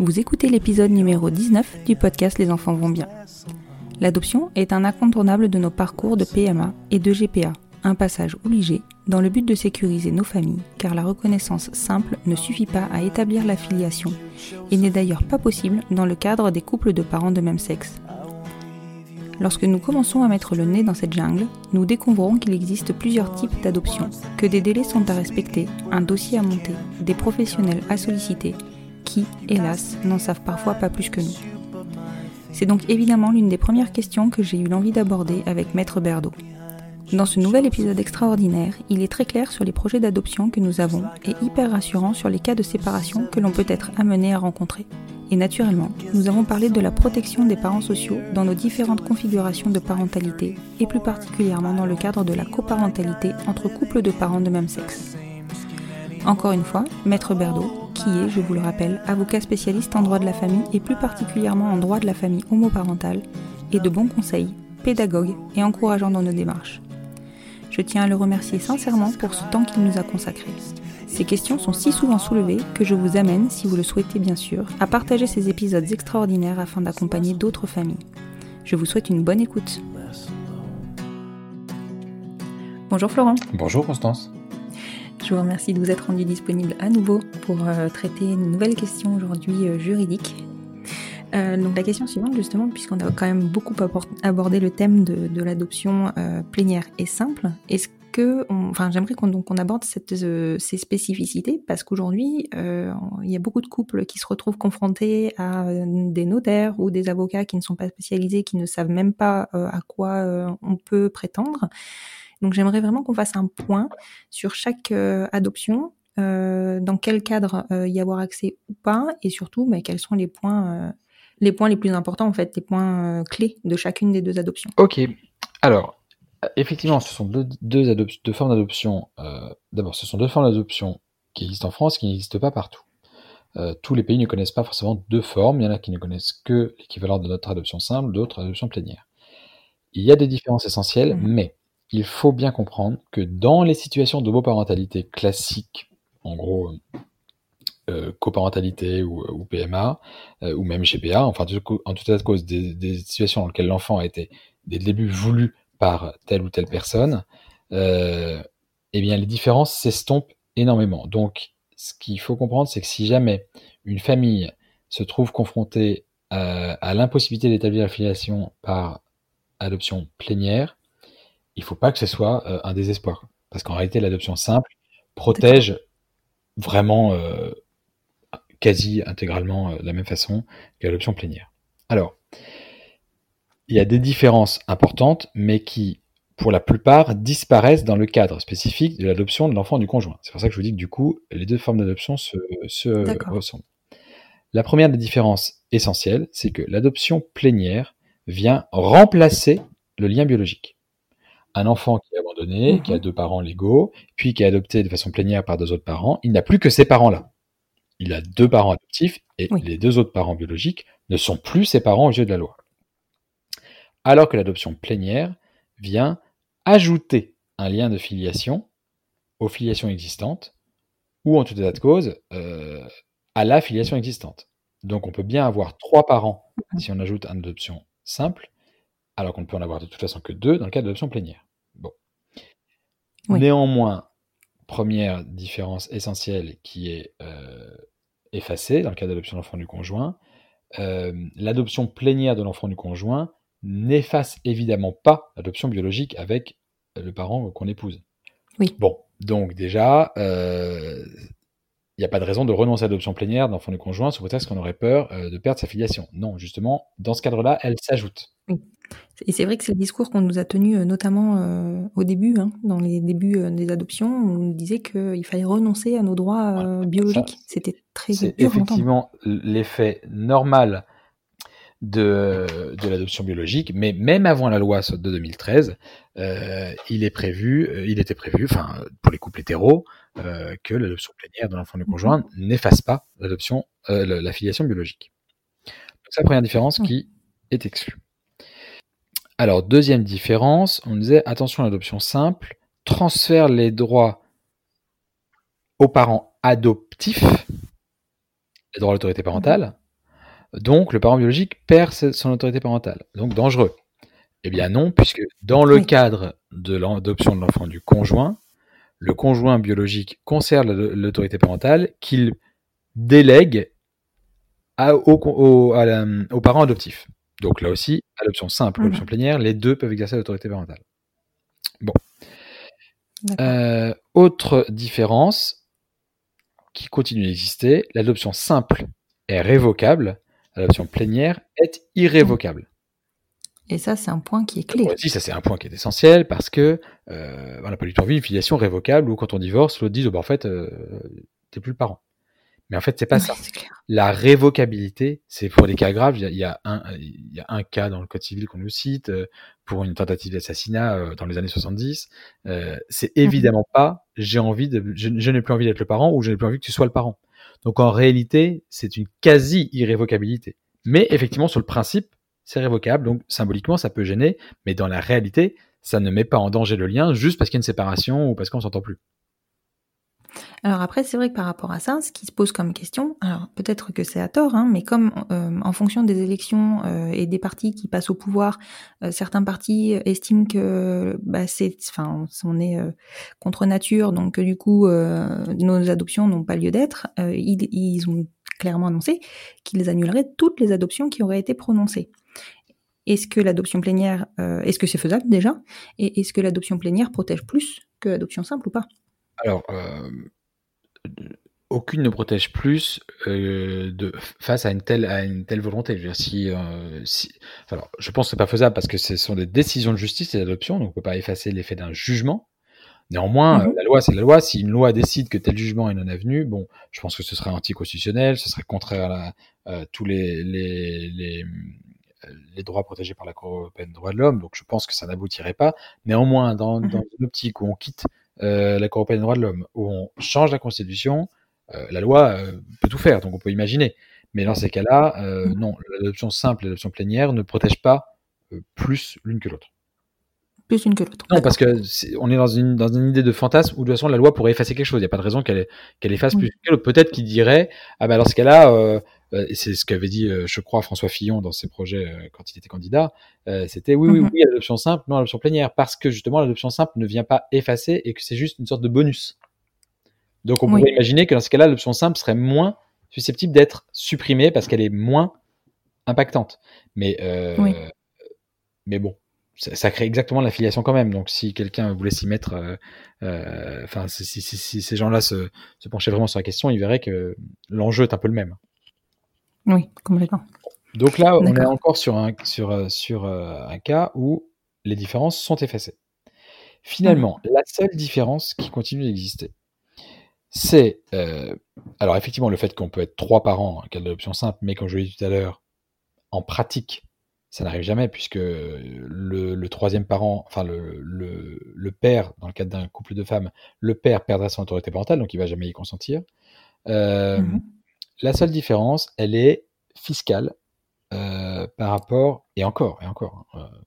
Vous écoutez l'épisode numéro 19 du podcast Les enfants vont bien. L'adoption est un incontournable de nos parcours de PMA et de GPA, un passage obligé dans le but de sécuriser nos familles, car la reconnaissance simple ne suffit pas à établir la filiation et n'est d'ailleurs pas possible dans le cadre des couples de parents de même sexe. Lorsque nous commençons à mettre le nez dans cette jungle, nous découvrons qu'il existe plusieurs types d'adoption, que des délais sont à respecter, un dossier à monter, des professionnels à solliciter, qui, hélas, n'en savent parfois pas plus que nous. C'est donc évidemment l'une des premières questions que j'ai eu l'envie d'aborder avec Maître Berdo. Dans ce nouvel épisode extraordinaire, il est très clair sur les projets d'adoption que nous avons et hyper rassurant sur les cas de séparation que l'on peut être amené à rencontrer. Et naturellement, nous avons parlé de la protection des parents sociaux dans nos différentes configurations de parentalité, et plus particulièrement dans le cadre de la coparentalité entre couples de parents de même sexe. Encore une fois, Maître Berdo, qui est, je vous le rappelle, avocat spécialiste en droit de la famille et plus particulièrement en droit de la famille homoparentale, et de bons conseils, pédagogue et encourageant dans nos démarches. Je tiens à le remercier sincèrement pour ce temps qu'il nous a consacré. Ces questions sont si souvent soulevées que je vous amène, si vous le souhaitez bien sûr, à partager ces épisodes extraordinaires afin d'accompagner d'autres familles. Je vous souhaite une bonne écoute. Bonjour Florent. Bonjour Constance. Je vous remercie de vous être rendu disponible à nouveau pour euh, traiter une nouvelle question aujourd'hui euh, juridique. Euh, donc la question suivante justement, puisqu'on a quand même beaucoup abordé le thème de, l'adoption euh, plénière et simple, est-ce que, on, enfin j'aimerais qu'on qu'on aborde cette, ces spécificités parce qu'aujourd'hui il y a beaucoup de couples qui se retrouvent confrontés à des notaires ou des avocats qui ne sont pas spécialisés, qui ne savent même pas à quoi on peut prétendre. Donc j'aimerais vraiment qu'on fasse un point sur chaque adoption, dans quel cadre y avoir accès ou pas, et surtout mais quels sont les points les points les plus importants, en fait, les points euh, clés de chacune des deux adoptions. Ok. Alors, effectivement, ce sont deux, deux, deux formes d'adoption. Euh, D'abord, ce sont deux formes d'adoption qui existent en France, qui n'existent pas partout. Euh, tous les pays ne connaissent pas forcément deux formes. Il y en a qui ne connaissent que l'équivalent de notre adoption simple, d'autres adoption plénière. Il y a des différences essentielles, mmh. mais il faut bien comprendre que dans les situations d'homoparentalité classiques, en gros, euh, coparentalité ou, ou PMA, euh, ou même GPA, enfin en tout cas de cause des, situations dans lesquelles l'enfant a été dès le début voulu par telle ou telle personne, euh, eh bien les différences s'estompent énormément. Donc ce qu'il faut comprendre, c'est que si jamais une famille se trouve confrontée à, à l'impossibilité d'établir la filiation par adoption plénière, il ne faut pas que ce soit euh, un désespoir. Parce qu'en réalité, l'adoption simple protège vraiment euh, quasi intégralement de la même façon que l'adoption plénière. Alors, il y a des différences importantes, mais qui, pour la plupart, disparaissent dans le cadre spécifique de l'adoption de l'enfant du conjoint. C'est pour ça que je vous dis que du coup, les deux formes d'adoption se, se ressemblent. La première des différences essentielles, c'est que l'adoption plénière vient remplacer le lien biologique. Un enfant qui est abandonné, qui a mhm. deux parents légaux, puis qui est adopté de façon plénière par deux autres parents, il n'a plus que ces parents-là. Il a deux parents adoptifs et les deux autres parents biologiques ne sont plus ses parents au yeux de la loi. Alors que l'adoption plénière vient ajouter un lien de filiation aux filiations existantes, ou en tout état de cause, euh, à la filiation existante. Donc on peut bien avoir trois parents si on ajoute une adoption simple, alors qu'on ne peut en avoir de toute façon que deux dans le cas d'adoption plénière. Bon. Néanmoins, première différence essentielle qui est euh, effacée dans le cas d'adoption d'enfant du conjoint, euh, l'adoption plénière de l'enfant du conjoint n'efface évidemment pas l'adoption biologique avec le parent qu'on épouse. Oui. Bon, donc déjà, euh, il n'y a pas de raison de renoncer à l'adoption plénière d'enfant du conjoint sous prétexte qu'on aurait peur euh, de perdre sa filiation. Non, justement, dans ce cadre-là, elle s'ajoute. Et c'est vrai que c'est le discours qu'on nous a tenu euh, notamment euh, au début, hein, dans les débuts des adoptions, on nous disait qu'il fallait renoncer à nos droits biologiques. C'était très C'est effectivement l'effet normal de, de l'adoption biologique, mais même avant la loi de 2013, euh, il est prévu, euh, il était prévu, enfin pour les couples hétéros, euh, que l'adoption plénière de l'enfant du conjoint n'efface pas l'adoption, euh, la filiation biologique. c'est la première différence qui est exclue. Alors deuxième différence, on disait attention à l'adoption simple, transfère les droits aux parents adoptifs, les droits à l'autorité parentale, donc, le parent biologique perd son autorité parentale. Donc, dangereux. Eh bien non, puisque dans le cadre de l'adoption de l'enfant du conjoint, le conjoint biologique conserve l'autorité parentale qu'il délègue aux parents adoptifs. Donc là aussi, adoption simple, adoption plénière, les deux peuvent exercer l'autorité parentale. Bon. Euh, autre différence qui continue d'exister, l'adoption simple est révocable l'adoption plénière est irrévocable. Et ça, c'est un point qui est clé. Oui, ça, c'est un point qui est essentiel parce que euh, on n'a pas du tout envie d'une filiation révocable où quand on divorce, l'autre dit oh, bah, en fait, euh, t'es plus le parent. Mais en fait, c'est pas ça. La révocabilité, c'est pour des cas graves. Il y, a, un, il y a un cas dans le code civil qu'on nous cite euh, pour une tentative d'assassinat euh, dans les années 70. Euh, c'est mhm. évidemment pas j'ai envie de, je n'ai plus envie d'être le parent ou je n'ai plus envie que tu sois le parent. Donc en réalité, c'est une quasi-irrévocabilité. Mais effectivement, sur le principe, c'est révocable, donc symboliquement, ça peut gêner, mais dans la réalité, ça ne met pas en danger le lien juste parce qu'il y a une séparation ou parce qu'on s'entend plus. Alors après, c'est vrai que par rapport à ça, ce qui se pose comme question, alors peut-être que c'est à tort, hein, mais comme euh, en fonction des élections euh, et des partis qui passent au pouvoir, euh, certains partis estiment que bah, c'est, enfin, on est contre nature, donc du coup, nos adoptions n'ont pas lieu d'être. Ils, ont clairement annoncé qu'ils annuleraient toutes les adoptions qui auraient été prononcées. Est-ce que l'adoption plénière, est-ce que c'est faisable déjà? Et est-ce que l'adoption plénière protège plus que l'adoption simple ou pas? Alors, euh, aucune ne protège plus euh, de, face à une telle, à une telle volonté. Je, veux dire, si, euh, si, alors, je pense que c'est pas faisable parce que ce sont des décisions de justice et d'adoption, donc on peut pas effacer l'effet d'un jugement. Néanmoins, mhm. la loi, c'est la loi. Si une loi décide que tel jugement est non avenu, bon, je pense que ce serait anticonstitutionnel, ce serait contraire à, tous les, les, les, les, droits protégés par la Cour européenne des droits de l'homme, donc je pense que ça n'aboutirait pas. Néanmoins, dans, dans mhm. une optique où on quitte la Cour européenne des droits de l'homme, où on change la Constitution, euh, la loi euh, peut tout faire, donc on peut imaginer. Mais dans ces cas-là, mm. non, l'adoption simple et l'adoption plénière ne protègent pas plus l'une que l'autre. Plus l'une que l'autre. Non, parce que on est dans une, dans une idée de fantasme où de toute façon la loi pourrait effacer quelque chose. Il n'y a pas de raison qu'elle qu'elle efface plus que l'autre. Peut-être qu'il dirait ah ben dans ce cas-là, et c'est ce qu'avait dit, je crois, François Fillon dans ses projets quand il était candidat, c'était oui, oui, mm-hmm. oui, l'adoption simple, non, l'adoption plénière, parce que justement, l'adoption simple ne vient pas effacer et que c'est juste une sorte de bonus. Donc, on pourrait imaginer que dans ce cas-là, l'adoption simple serait moins susceptible d'être supprimée parce qu'elle est moins impactante. Mais, mais bon, ça, ça crée exactement l'affiliation quand même. Donc si quelqu'un voulait s'y mettre, euh, euh, enfin si, si, si, si ces gens-là se, se penchaient vraiment sur la question, ils verraient que l'enjeu est un peu le même. Oui, complètement. Donc là, on est encore sur un, sur, euh, sur euh, un cas où les différences sont effacées. Finalement, la seule différence qui continue d'exister, c'est, euh, alors effectivement, le fait qu'on peut être trois parents en cas d'adoption simple, mais comme je l'ai dit tout à l'heure, en pratique, ça n'arrive jamais puisque le, le troisième parent, enfin le, le, le père, dans le cadre d'un couple de femmes, le père perdra son autorité parentale, donc il va jamais y consentir. Euh, Mhm. La seule différence, elle est fiscale euh, par rapport, et encore, et encore, hein, euh,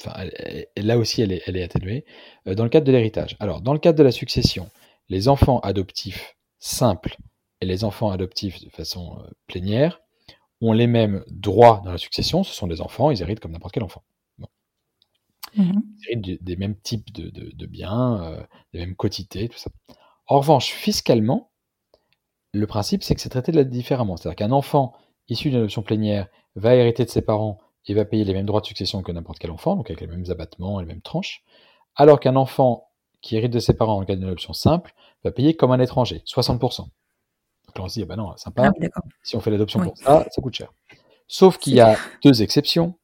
enfin, elle- elle- là aussi, elle est, elle est atténuée, euh, dans le cadre de l'héritage. Alors, dans le cadre de la succession, les enfants adoptifs simples et les enfants adoptifs de façon plénière ont les mêmes droits dans la succession. Ce sont des enfants, ils héritent comme n'importe quel enfant. Mhm. Ils héritent du- des mêmes types de, de- de biens, des mêmes quotités, tout ça. En revanche, fiscalement, le principe, c'est que c'est traité de la- différemment. C'est-à-dire qu'un enfant issu d'une adoption plénière va hériter de ses parents et va payer les mêmes droits de succession que n'importe quel enfant, donc avec les mêmes abattements et les mêmes tranches, alors qu'un enfant qui hérite de ses parents dans le cadre d'une adoption simple va payer comme un étranger, 60%. Donc là, on se dit, ah bah non, sympa, Ah si on fait l'adoption Oui. pour ça, ça coûte cher. Sauf qu'il y a deux exceptions.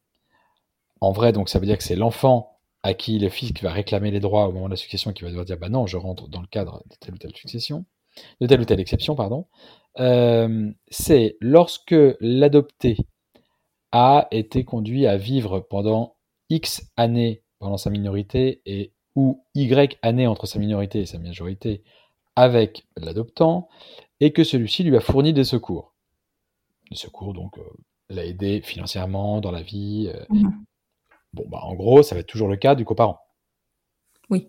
En vrai, donc ça veut dire que c'est l'enfant à qui le fisc va réclamer les droits au moment de la succession qui va devoir dire bah non, je rentre dans le cadre de telle ou telle succession, de telle ou telle exception, pardon. Euh, c'est lorsque l'adopté a été conduit à vivre pendant X années pendant sa minorité et ou Y années entre sa minorité et sa majorité avec l'adoptant et que celui-ci lui a fourni des secours. Des secours, donc, euh, l'a aidé financièrement dans la vie. euh. Mhm. Bon, bah, en gros, ça va être toujours le cas du coparent. Oui.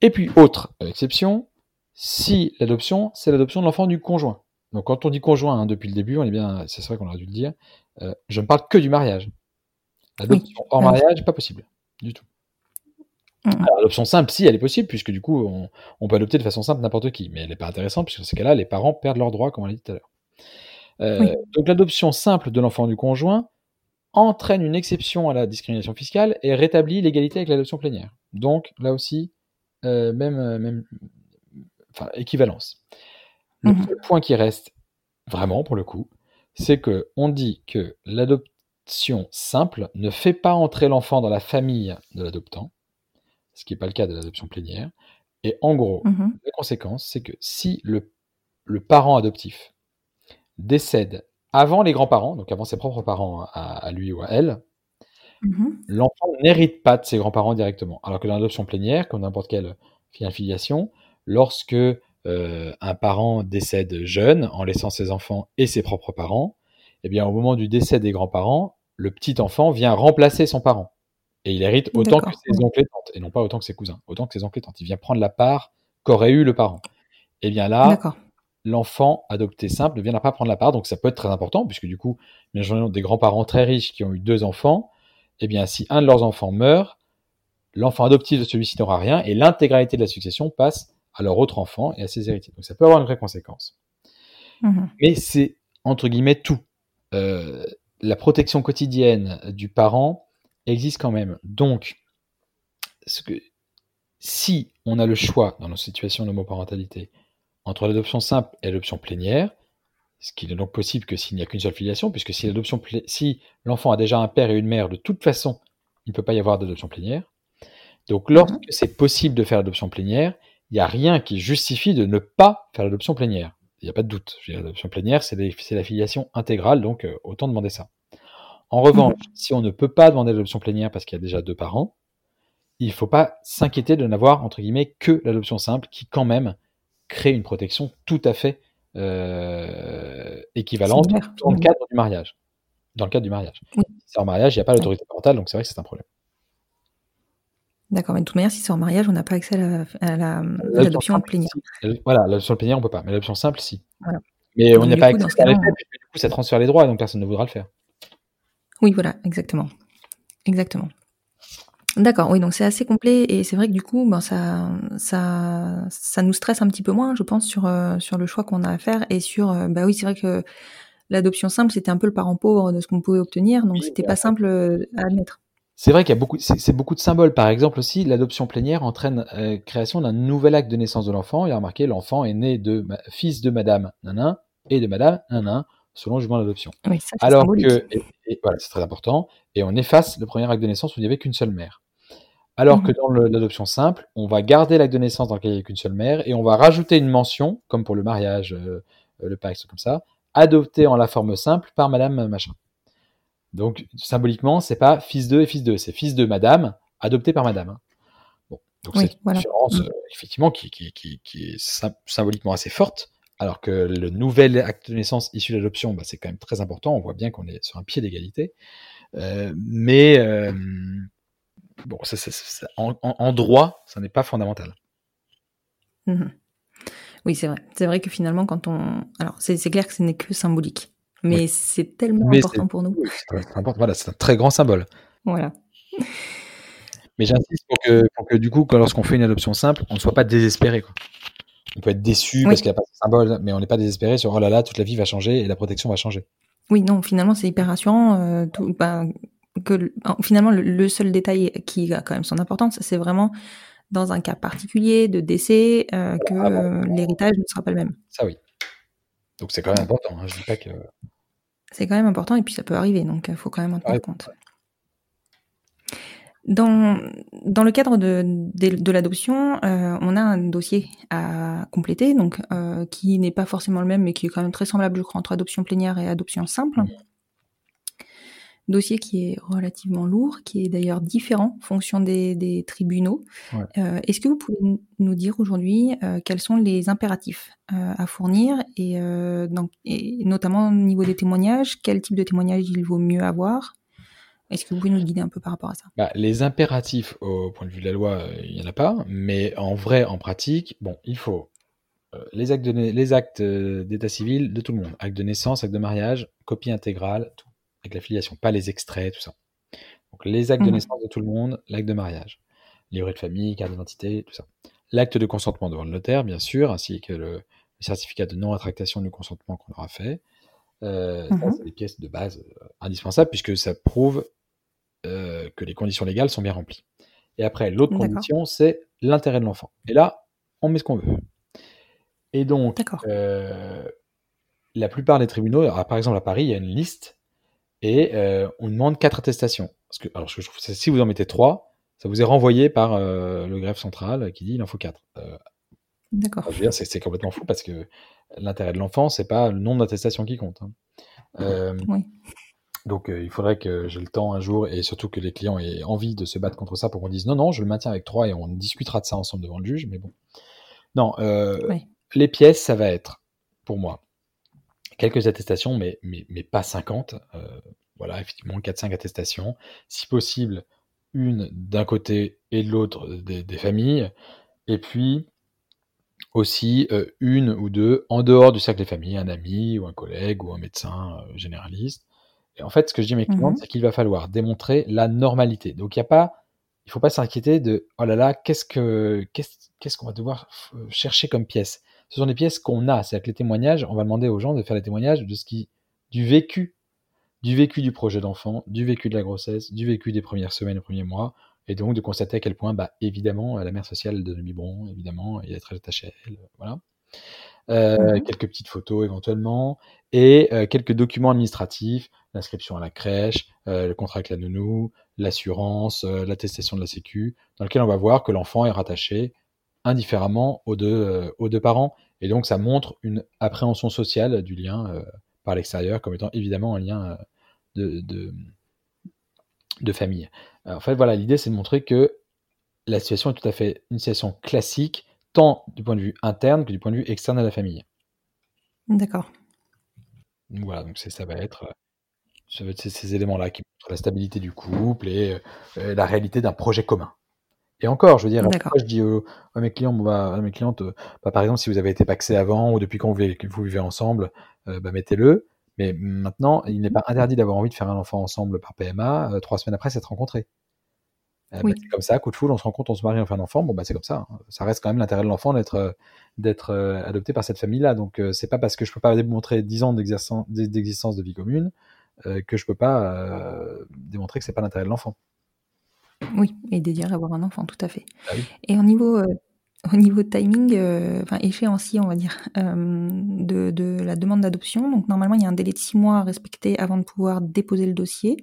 Et puis, autre exception, si l'adoption, c'est l'adoption de l'enfant du conjoint. Donc, quand on dit conjoint, hein, depuis le début, on est bien, c'est vrai qu'on aurait dû le dire, euh, je ne parle que du mariage. L'adoption hors Ah mariage, pas possible, du tout. Alors, l'adoption simple, si, elle est possible, puisque du coup, on, on peut adopter de façon simple n'importe qui, mais elle n'est pas intéressante, puisque dans ce cas-là, les parents perdent leurs droits, comme on l'a dit tout à l'heure. Euh, Oui. Donc, l'adoption simple de l'enfant du conjoint entraîne une exception à la discrimination fiscale et rétablit l'égalité avec l'adoption plénière. Donc, là aussi, euh, même, euh, même enfin, équivalence. Le Mhm. point qui reste, vraiment pour le coup, c'est que on dit que l'adoption simple ne fait pas entrer l'enfant dans la famille de l'adoptant, ce qui n'est pas le cas de l'adoption plénière. Et en gros, Mhm. la conséquence, c'est que si le, le parent adoptif décède avant les grands-parents, donc avant ses propres parents à, à lui ou à elle, Mhm. l'enfant n'hérite pas de ses grands-parents directement. Alors que dans l'adoption plénière, comme n'importe quelle filiation, lorsque euh, un parent décède jeune en laissant ses enfants et ses propres parents, eh bien au moment du décès des grands-parents, le petit enfant vient remplacer son parent. Et il hérite autant que ses oncles et tantes, et non pas autant que ses cousins, autant que ses oncles et tantes. Il vient prendre la part qu'aurait eu le parent. Et bien là, l'enfant adopté simple ne viendra pas prendre la part, donc ça peut être très important, puisque du coup, imaginons des grands-parents très riches qui ont eu deux enfants, eh bien si un de leurs enfants meurt, l'enfant adoptif de celui-ci n'aura rien, et l'intégralité de la succession passe à leur autre enfant et à ses héritiers. Donc ça peut avoir une vraie conséquence. Mhm. Mais c'est, entre guillemets, tout. Euh, la protection quotidienne du parent existe quand même. Donc, ce que, si on a le choix dans nos situations d'homoparentalité entre l'adoption simple et l'adoption plénière, ce qui n'est donc possible que s'il n'y a qu'une seule filiation, puisque si l'adoption si l'enfant a déjà un père et une mère, de toute façon, il ne peut pas y avoir d'adoption plénière. Donc, lorsque c'est possible de faire l'adoption plénière, il n'y a rien qui justifie de ne pas faire l'adoption plénière. Il n'y a pas de doute. L'adoption plénière, c'est la filiation intégrale, donc euh, autant demander ça. En revanche, si on ne peut pas demander l'adoption plénière parce qu'il y a déjà deux parents, il ne faut pas s'inquiéter de n'avoir, entre guillemets, que l'adoption simple qui, quand même, crée une protection tout à fait euh, équivalente dans le cadre du mariage. Dans le cadre du mariage. Oui. Si c'est en mariage, il n'y a pas l'autorité parentale, donc c'est vrai que c'est un problème. D'accord, mais de toute manière, si c'est en mariage, on n'a pas accès à la- la- L'adoption simple, plénière. Voilà, l'adoption plénière, on peut pas, mais l'adoption simple, si. Voilà. Mais on Donc, n'y a du pas accès à faire, puisque du coup, ça transfère les droits, donc personne ne voudra le faire. Oui, voilà, exactement. Exactement. D'accord, oui, donc c'est assez complet et c'est vrai que du coup, ben, ça, ça, ça nous stresse un petit peu moins, je pense, sur, euh, sur le choix qu'on a à faire et sur, euh, bah oui, c'est vrai que l'adoption simple, c'était un peu le parent pauvre de ce qu'on pouvait obtenir, donc Oui, c'était pas simple euh, à admettre. C'est vrai qu'il y a beaucoup, c'est beaucoup de symboles. Par exemple aussi, l'adoption plénière entraîne euh, création d'un nouvel acte de naissance de l'enfant. Il y a remarqué, l'enfant est né de fils de Madame Nanin et de Madame Nanin selon le jugement d'adoption. Oui, ça, c'est Alors que, et- et voilà, c'est très important, et on efface le premier acte de naissance où il n'y avait qu'une seule mère. Alors Mhm. que dans le- l'adoption simple, on va garder l'acte de naissance dans lequel il n'y a qu'une seule mère, et on va rajouter une mention, comme pour le mariage, euh, euh, le pacte, comme ça, adopté en la forme simple par Madame machin. Donc symboliquement, c'est pas fils de et fils de, c'est fils de Madame, adopté par Madame. hein. Bon, donc Oui, c'est une voilà. différence Mhm. euh, effectivement qui, qui, qui, qui est sym- symboliquement assez forte. Alors que le nouvel acte de naissance issu de l'adoption, bah, c'est quand même très important. On voit bien qu'on est sur un pied d'égalité. Euh, mais euh, bon, ça, ça- en, droit, ça n'est pas fondamental. Mhm. Oui, c'est vrai. C'est vrai que finalement, quand on. Alors, c'est clair que ce n'est que symbolique. Mais c'est tellement Mais important pour nous. C'est très important. Voilà, c'est un très grand symbole. Voilà. Mais j'insiste pour que, pour que du coup, lorsqu'on fait une adoption simple, on ne soit pas désespéré. Quoi. On peut être déçu Oui. parce qu'il n'y a pas ce symbole, mais on n'est pas désespéré sur oh là là, toute la vie va changer et la protection va changer. Oui, non, finalement, c'est hyper rassurant. euh, tout, bah, que, le- en- finalement, le, le seul détail qui a quand même son importance, c'est vraiment dans un cas particulier de décès euh, que Ah bon. euh, l'héritage ne sera pas le même. Ça oui. Donc c'est quand même important. Hein. Je dis pas que. C'est quand même important et puis ça peut arriver, donc il faut quand même en tenir compte. Dans, dans le cadre de, de, de l'adoption, euh, on a un dossier à compléter, donc euh, qui n'est pas forcément le même, mais qui est quand même très semblable, je crois, entre adoption plénière et adoption simple. Dossier qui est relativement lourd, qui est d'ailleurs différent en fonction des, des tribunaux. Ouais. Euh, Est-ce que vous pouvez nous dire aujourd'hui euh, quels sont les impératifs euh, à fournir et, dans- et notamment au niveau des témoignages, quel type de témoignage il vaut mieux avoir? Est-ce que vous pouvez nous guider un peu par rapport à ça? Bah, les impératifs au point de vue de la loi, il n'y en a pas, mais en vrai, en pratique, bon, il faut les actes d'état civil de tout le monde, acte de naissance, acte de mariage, copie intégrale, tout, avec la filiation, pas les extraits, tout ça. Donc les actes de Mhm. naissance de tout le monde, l'acte de mariage, livret de famille, carte d'identité, tout ça. L'acte de consentement devant le notaire, bien sûr, ainsi que le, le certificat de non-rétractation du consentement qu'on aura fait. Euh, ça, Mhm. c'est des pièces de base euh, indispensables puisque ça prouve euh, que les conditions légales sont bien remplies. Et après, l'autre D'accord. condition, c'est l'intérêt de l'enfant. Et là, on met ce qu'on veut. Et donc, euh, la plupart des tribunaux, alors, par exemple à Paris, il y a une liste et euh, on demande quatre attestations. Parce que, alors, que je trouve, c'est si vous en mettez trois, ça vous est renvoyé par euh, le greffe central qui dit il en faut quatre. Euh, D'accord. c'est complètement fou parce que l'intérêt de l'enfant, c'est pas le nombre d'attestations qui compte. hein. Euh, Oui. donc il faudrait que j'ai le temps un jour et surtout que les clients aient envie de se battre contre ça pour qu'on dise non, non, je le maintiens avec trois et on discutera de ça ensemble devant le juge, mais bon. Non, Oui. les pièces, ça va être, pour moi, quelques attestations, mais, mais, mais pas 50. Euh, voilà, effectivement, 4-5 attestations. Si possible, une d'un côté et de l'autre des, des familles. Et puis, aussi euh, une ou deux en dehors du cercle des familles, un ami ou un collègue ou un médecin euh, généraliste. Et en fait, ce que je dis à mes clientes, Mhm. c'est qu'il va falloir démontrer la normalité. Donc, il y a pas, il faut pas s'inquiéter de oh là là, qu'est-ce que qu'est-ce qu'on va devoir euh, chercher comme pièces. Ce sont des pièces qu'on a, c'est-à-dire que les témoignages, on va demander aux gens de faire des témoignages de ce qui du vécu, du vécu du projet d'enfant, du vécu de la grossesse, du vécu des premières semaines, des premiers mois, et donc de constater à quel point, bah, évidemment, la mère sociale de biberon, évidemment, il est très attaché à elle, voilà. Euh, Mhm. Quelques petites photos éventuellement, et euh, quelques documents administratifs, l'inscription à la crèche, euh, le contrat avec la nounou, l'assurance, euh, l'attestation de la sécu, dans lequel on va voir que l'enfant est rattaché indifféremment aux deux, euh, aux deux parents, et donc ça montre une appréhension sociale du lien euh, par l'extérieur comme étant évidemment un lien euh, de, de, de famille. Alors, en fait, voilà, l'idée c'est de montrer que la situation est tout à fait une situation classique, tant du point de vue interne que du point de vue externe à la famille. D'accord. Voilà, donc c'est- ça va être, ça va être ces, ces éléments-là qui montrent la stabilité du couple et la réalité d'un projet commun. Et encore, je veux dire, je dis à mes clients, bah, à mes clientes, euh, bah, par exemple, si vous avez été paxé avant ou depuis quand vous vivez, que vous vivez ensemble, euh, bah, mettez-le. Mais maintenant, il n'est pas interdit d'avoir envie de faire un enfant ensemble par PMA euh, trois semaines après s'être rencontrés. Oui. c'est comme ça, coup de foule, on se rencontre, on se marie, on fait un enfant. Bon, bah, c'est comme ça. hein. Ça reste quand même l'intérêt de l'enfant d'être d'être adopté par cette famille-là. Donc, c'est pas parce que je peux pas démontrer 10 ans d'existence de vie commune que je peux pas démontrer que c'est pas l'intérêt de l'enfant. Oui, et désire avoir un enfant, tout à fait. Ah oui. Et au niveau, euh, au niveau timing, euh, enfin échéancier, on va dire, euh, de, de la demande d'adoption, donc normalement il y a un délai de six mois à respecter avant de pouvoir déposer le dossier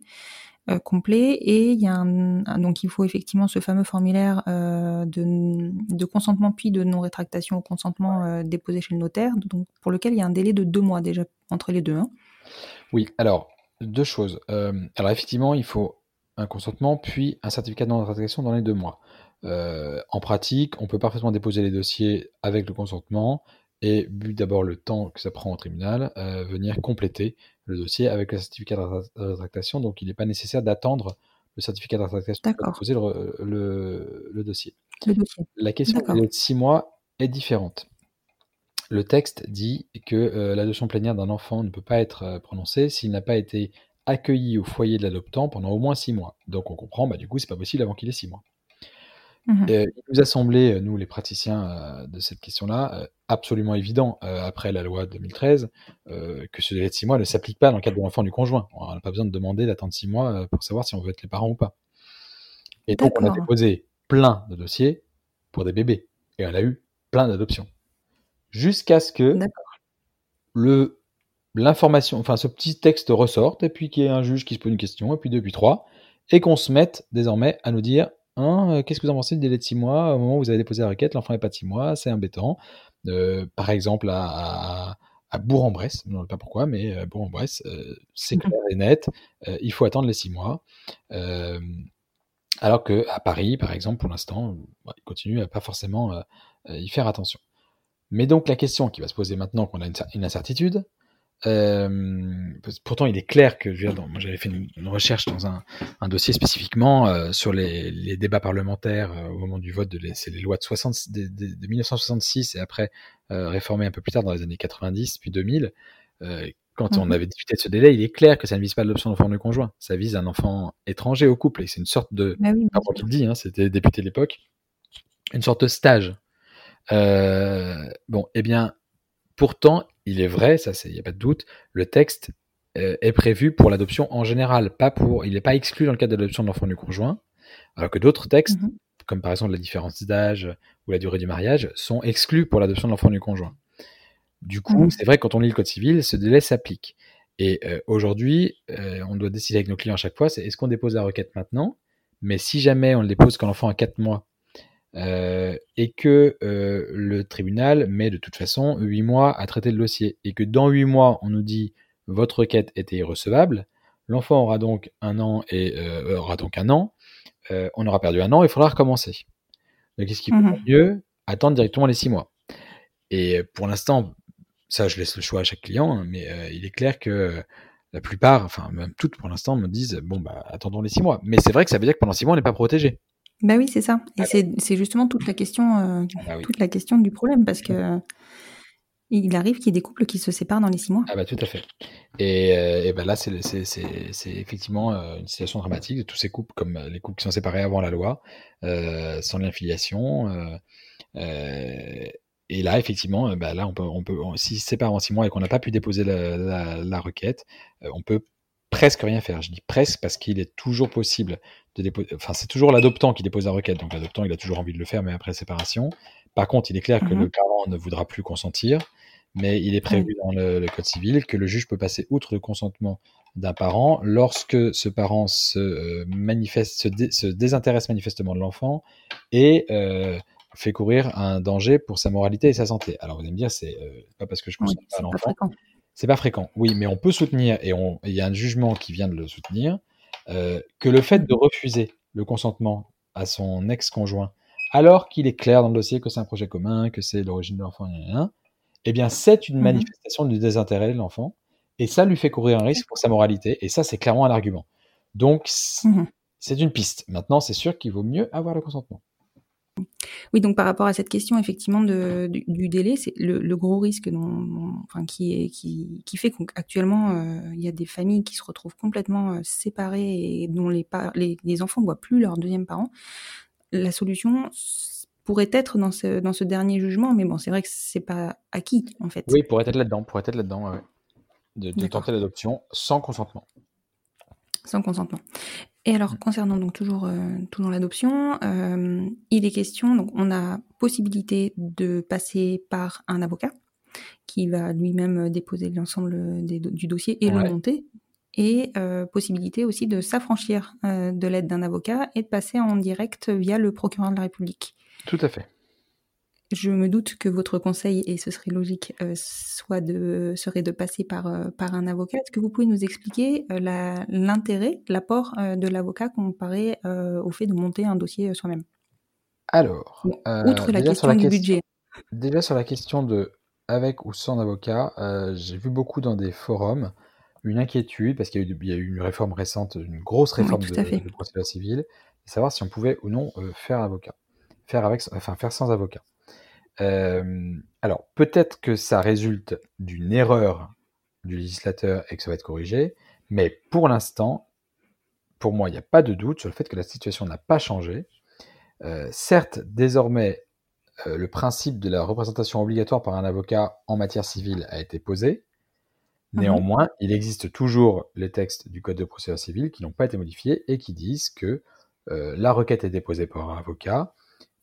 euh, complet, et il y a un, un- donc il faut effectivement ce fameux formulaire euh, de, de consentement puis de non rétractation au consentement euh, déposé chez le notaire, donc pour lequel il y a un délai de deux mois déjà entre les deux. hein. Oui, alors, deux choses. Euh, alors, effectivement, il faut un consentement, puis un certificat de non-rétractation dans les deux mois. Euh, en pratique, on peut parfaitement déposer les dossiers avec le consentement et, vu d'abord le temps que ça prend au tribunal, euh, venir compléter le dossier avec le certificat de rétra- de rétractation. Donc, il n'est pas nécessaire d'attendre le certificat de rétractation pour déposer le, le- le dossier. Le dossier. La question de six mois est différente. Le texte dit que euh, l'adoption plénière d'un enfant ne peut pas être prononcée s'il n'a pas été accueilli au foyer de l'adoptant pendant au moins six mois. Donc on comprend, bah, du coup, c'est pas possible avant qu'il ait six mois. Mhm. Euh, il nous a semblé, euh, nous les praticiens euh, de cette question-là, euh, absolument évident, après la loi de 2013, euh, que ce délai de six mois ne s'applique pas dans le cadre de l'enfant du conjoint. On n'a pas besoin de demander d'attendre six mois pour savoir si on veut être les parents ou pas. Et donc on a déposé plein de dossiers pour des bébés. Et on a eu plein d'adoptions. Jusqu'à ce que le l'information, enfin ce petit texte ressorte, et puis qu'il y ait un juge qui se pose une question, et puis deux, puis trois, et qu'on se mette désormais à nous dire Hein, euh, qu'est-ce que vous en pensez du délai de six mois au moment où vous avez déposé la requête, l'enfant n'est pas de six mois, c'est embêtant. Euh, par exemple, à, à, à Bourg-en-Bresse, je ne sais pas pourquoi, mais euh, Bourg-en-Bresse, euh, c'est Mhm. clair et net, euh, il faut attendre les six mois. Alors que à Paris, par exemple, pour l'instant, bah, il continue à pas forcément y faire attention. Mais donc la question qui va se poser maintenant qu'on a une incertitude, euh, pourtant il est clair que je veux dire, dans- moi j'avais fait une, une recherche dans un, un dossier spécifiquement euh, sur les, les débats parlementaires euh, au moment du vote de les, c'est les lois de, 60, de, de- de 1966 et après réformées un peu plus tard dans les années 90 puis 2000. euh, quand on Mhm. avait discuté de ce délai, il est clair que ça ne vise pas l'adoption d'enfant de conjoint, ça vise un enfant étranger au couple et c'est une sorte de, Bah oui, pas dis, hein, c'était député de l'époque, une sorte de stage. Bon, eh bien, pourtant, il est vrai, ça, il n'y a pas de doute, le texte euh, est prévu pour l'adoption en général, pas pour, il n'est pas exclu dans le cadre de l'adoption de l'enfant du conjoint, alors que d'autres textes, Mhm. comme par exemple la différence d'âge ou la durée du mariage, sont exclus pour l'adoption de l'enfant du conjoint. Du coup, Mhm. c'est vrai que quand on lit le code civil, ce délai s'applique. Et euh, aujourd'hui, euh, on doit décider avec nos clients à chaque fois, c'est est-ce qu'on dépose la requête maintenant? Mais si jamais on le dépose quand l'enfant a 4 mois euh, et que euh, le tribunal met de toute façon 8 mois à traiter le dossier et que dans 8 mois, on nous dit votre requête était irrecevable, l'enfant aura donc un an et euh, aura donc un an, on aura perdu un an, il faudra recommencer. Donc est-ce qu'il vaut Mhm. mieux? Attendre directement les 6 mois Et pour l'instant, ça je laisse le choix à chaque client, hein, mais il est clair que la plupart, enfin même toutes pour l'instant, me disent bon bah attendons les 6 mois. Mais c'est vrai que ça veut dire que pendant 6 mois on n'est pas protégé. Bah oui, c'est ça. Et Ah c'est justement toute la question, euh, Ah bah oui. toute la question du problème parce que il arrive qu'il y ait des couples qui se séparent dans les six mois. Ah bah tout à fait. Et, euh, et ben là, c'est c'est- c'est- c'est effectivement euh, une situation dramatique de tous ces couples, comme euh, les couples qui sont séparés avant la loi, euh, sans lien de filiation. euh, et là, effectivement, bah là, on peut, on peut, on- s'ils se séparent en six mois et qu'on n'a pas pu déposer la, la- la requête, on peut presque rien faire. Je dis presque parce qu'il est toujours possible de déposer. Enfin, c'est toujours l'adoptant qui dépose la requête. Donc l'adoptant, il a toujours envie de le faire, mais après séparation. Par contre, il est clair que Mhm. le parent ne voudra plus consentir, mais il est prévu dans le, le code civil que le juge peut passer outre le consentement d'un parent lorsque ce parent se euh, manifeste, se, dé- se désintéresse manifestement de l'enfant et euh, fait courir un danger pour sa moralité et sa santé. Alors vous allez me dire, c'est euh, pas parce que je Oui, consente pas à c'est pas l'enfant. C'est pas fréquent, oui, mais on peut soutenir, et il y a un jugement qui vient de le soutenir, euh, que le fait de refuser le consentement à son ex-conjoint, alors qu'il est clair dans le dossier que c'est un projet commun, que c'est l'origine de l'enfant, eh bien, c'est une Mhm. manifestation du désintérêt de l'enfant, et ça lui fait courir un risque pour sa moralité, et ça, c'est clairement un argument. Donc, Mhm. c'est une piste. Maintenant, c'est sûr qu'il vaut mieux avoir le consentement. Oui, donc par rapport à cette question effectivement de, du, du délai, c'est le, le gros risque dont, dont- enfin, qui, est, qui, qui fait qu'actuellement euh, il y a des familles qui se retrouvent complètement euh, séparées et dont les, par- les, les enfants ne voient plus leurs deuxième parents. La solution pourrait être dans ce, dans ce dernier jugement, mais bon, c'est vrai que c'est pas acquis en fait. Oui, pourrait être là-dedans, pourrait être là-dedans, ouais. De, de tenter l'adoption sans consentement. Sans consentement. Et alors, concernant donc toujours, euh, toujours l'adoption, euh, il est question, donc on a possibilité de passer par un avocat qui va lui-même déposer l'ensemble du dossier et Ouais. le monter, et euh, possibilité aussi de s'affranchir euh, de l'aide d'un avocat et de passer en direct via le procureur de la République. Tout à fait. Je me doute que votre conseil, et ce serait logique, euh, soit de, serait de passer par, euh, par un avocat. Est-ce que vous pouvez nous expliquer euh, la- l'intérêt, l'apport de l'avocat comparé au fait de monter un dossier soi-même? Alors, Bon, Outre la question la du budget. Déjà sur la question de avec ou sans avocat, j'ai vu beaucoup dans des forums une inquiétude parce qu'il y, a eu- il y a eu une réforme récente, une grosse Oui, réforme tout de, de procédure civile, de savoir si on pouvait ou non faire avocat, faire avec, enfin faire sans avocat. Euh, alors peut-être que ça résulte d'une erreur du législateur et que ça va être corrigé, mais pour l'instant, pour moi, il n'y a pas de doute sur le fait que la situation n'a pas changé. Euh, certes, désormais, euh, le principe de la représentation obligatoire par un avocat en matière civile a été posé. Mhm. Néanmoins, il existe toujours les textes du Code de procédure civile qui n'ont pas été modifiés et qui disent que euh, la requête est déposée par un avocat,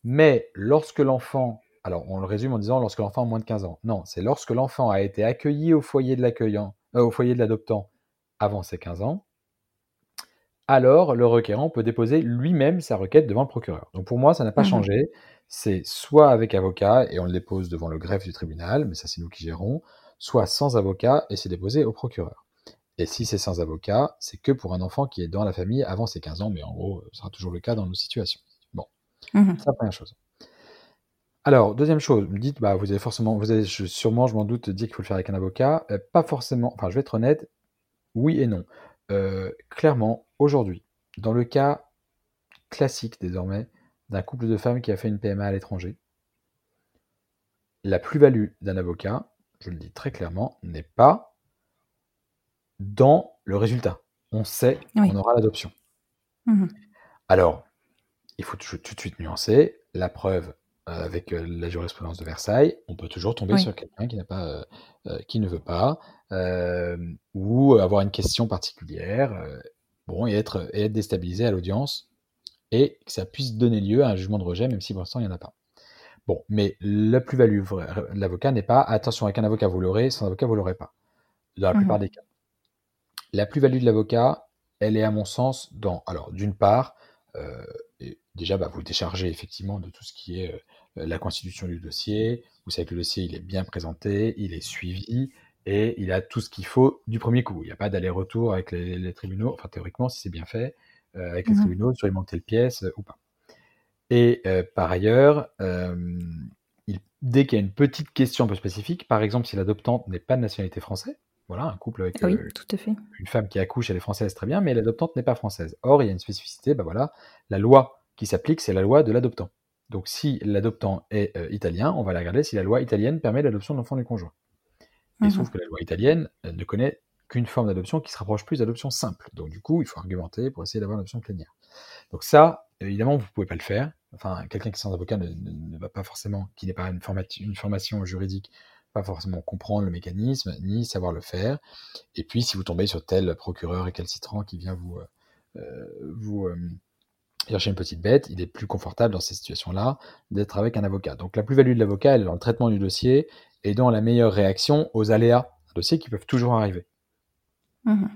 mais lorsque l'enfant, alors on le résume en disant lorsque l'enfant a moins de 15 ans. Non, c'est lorsque l'enfant a été accueilli au foyer de l'accueillant, euh, au foyer de l'adoptant avant ses 15 ans, alors le requérant peut déposer lui-même sa requête devant le procureur. Donc pour moi, ça n'a pas Mhm. changé. C'est soit avec avocat et on le dépose devant le greffe du tribunal, mais ça c'est nous qui gérons, soit sans avocat et c'est déposé au procureur. Et si c'est sans avocat, c'est que pour un enfant qui est dans la famille avant ses 15 ans, mais en gros, ce sera toujours le cas dans nos situations. Bon, Mhm. c'est la première chose. Alors, deuxième chose, vous me dites, bah, vous avez forcément, vous avez je- sûrement, je m'en doute, dit qu'il faut le faire avec un avocat. Euh, pas forcément, enfin, je vais être honnête, oui et non. Euh, clairement, aujourd'hui, dans le cas classique désormais d'un couple de femmes qui a fait une PMA à l'étranger, la plus-value d'un avocat, je le dis très clairement, n'est pas dans le résultat. On sait Oui. qu'on aura l'adoption. Mhm. Alors, il faut tout, de suite nuancer. La preuve, avec euh, la jurisprudence de Versailles, on peut toujours tomber Oui. sur quelqu'un qui n'a pas, euh, euh, qui ne veut pas, euh, ou avoir une question particulière, euh, bon, et être, et être déstabilisé à l'audience, et que ça puisse donner lieu à un jugement de rejet, même si pour l'instant il n'y en a pas. Bon, mais la plus-value de l'avocat n'est pas attention, avec un avocat vous l'aurez, sans avocat vous l'aurez pas. Dans la plupart des cas. La plus-value de l'avocat, elle est à mon sens dans, alors d'une part, euh, déjà bah, vous déchargez effectivement de tout ce qui est euh, la constitution du dossier. Vous savez que le dossier il est bien présenté, il est suivi et il a tout ce qu'il faut du premier coup. Il n'y a pas d'aller-retour avec les, les tribunaux, enfin théoriquement si c'est bien fait, euh, avec les Mhm. tribunaux sur il manque telle pièce euh, ou pas. Et euh, par ailleurs, euh, il- dès qu'il y a une petite question un peu spécifique, par exemple si l'adoptante n'est pas de nationalité française, voilà, un couple avec oui, euh, tout à fait. une femme qui accouche, elle est française, très bien, mais l'adoptante n'est pas française. Or, il y a une spécificité, bah voilà, la loi qui s'applique, c'est la loi de l'adoptant. Donc, si l'adoptant est euh, italien, on va la regarder si la loi italienne permet l'adoption de l'enfant du conjoint. Et il se trouve que la loi italienne euh, ne connaît qu'une forme d'adoption qui se rapproche plus d'adoption simple. Donc, du coup, il faut argumenter pour essayer d'avoir l'adoption plénière. Donc, ça, évidemment, vous pouvez pas le faire. Enfin, quelqu'un qui est sans avocat ne, ne- ne va pas forcément, qui n'est pas une, formati- une formation juridique, pas forcément comprendre le mécanisme, ni savoir le faire. Et puis, si vous tombez sur tel procureur récalcitrant qui vient vous, euh, euh, vous euh, chercher une petite bête, il est plus confortable dans ces situations-là d'être avec un avocat. Donc, la plus-value de l'avocat, elle est dans le traitement du dossier et dans la meilleure réaction aux aléas d'un dossier qui peuvent toujours arriver. Mhm.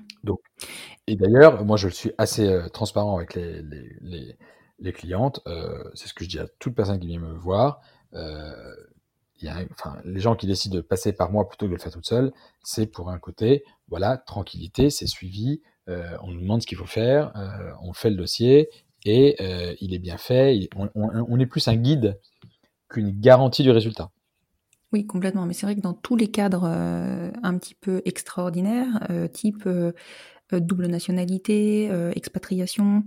Et d'ailleurs, moi, je suis assez euh, transparent avec les, les, les, les clientes. euh, c'est ce que je dis à toute personne qui vient me voir. Euh, y a, enfin, les gens qui décident de passer par moi plutôt que de le faire toute seule, c'est pour un côté, voilà, tranquillité, c'est suivi. on nous demande ce qu'il faut faire, on fait le dossier et euh, il est bien fait. on, est plus un guide qu'une garantie du résultat. Oui, complètement. Mais c'est vrai que dans tous les cadres euh, un petit peu extraordinaires, euh, type double nationalité, expatriation,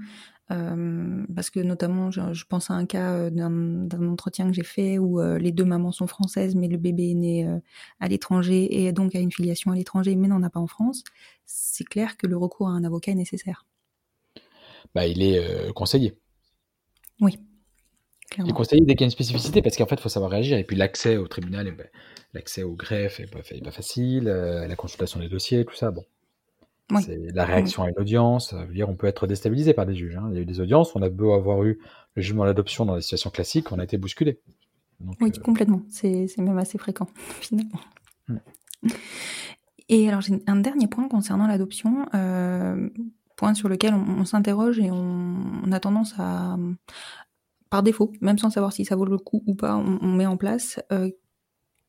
parce que notamment, je, pense à un cas d'un entretien que j'ai fait où les deux mamans sont françaises, mais le bébé est né à l'étranger et donc a une filiation à l'étranger, mais n'en a pas en France. C'est clair que le recours à un avocat est nécessaire. Bah, il est euh, conseillé. Oui, Il est clairement. conseillé dès qu'il y a une spécificité, parce qu'en fait, il faut savoir réagir. Et puis, l'accès au tribunal, ben, l'accès au greffe est pas, facile, euh, la consultation des dossiers, tout ça. Bon. Oui. C'est la réaction à une audience. Ça veut dire on peut être déstabilisé par des juges. hein. Il y a eu des audiences, on a beau avoir eu le jugement d'adoption dans des situations classiques, on a été bousculé. Donc, Oui, euh, complètement. C'est même assez fréquent, finalement. Mm. Et alors, j'ai un dernier point concernant l'adoption, euh, point sur lequel on, on s'interroge et on, on a tendance à, par défaut, même sans savoir si ça vaut le coup ou pas, on, on met en place euh,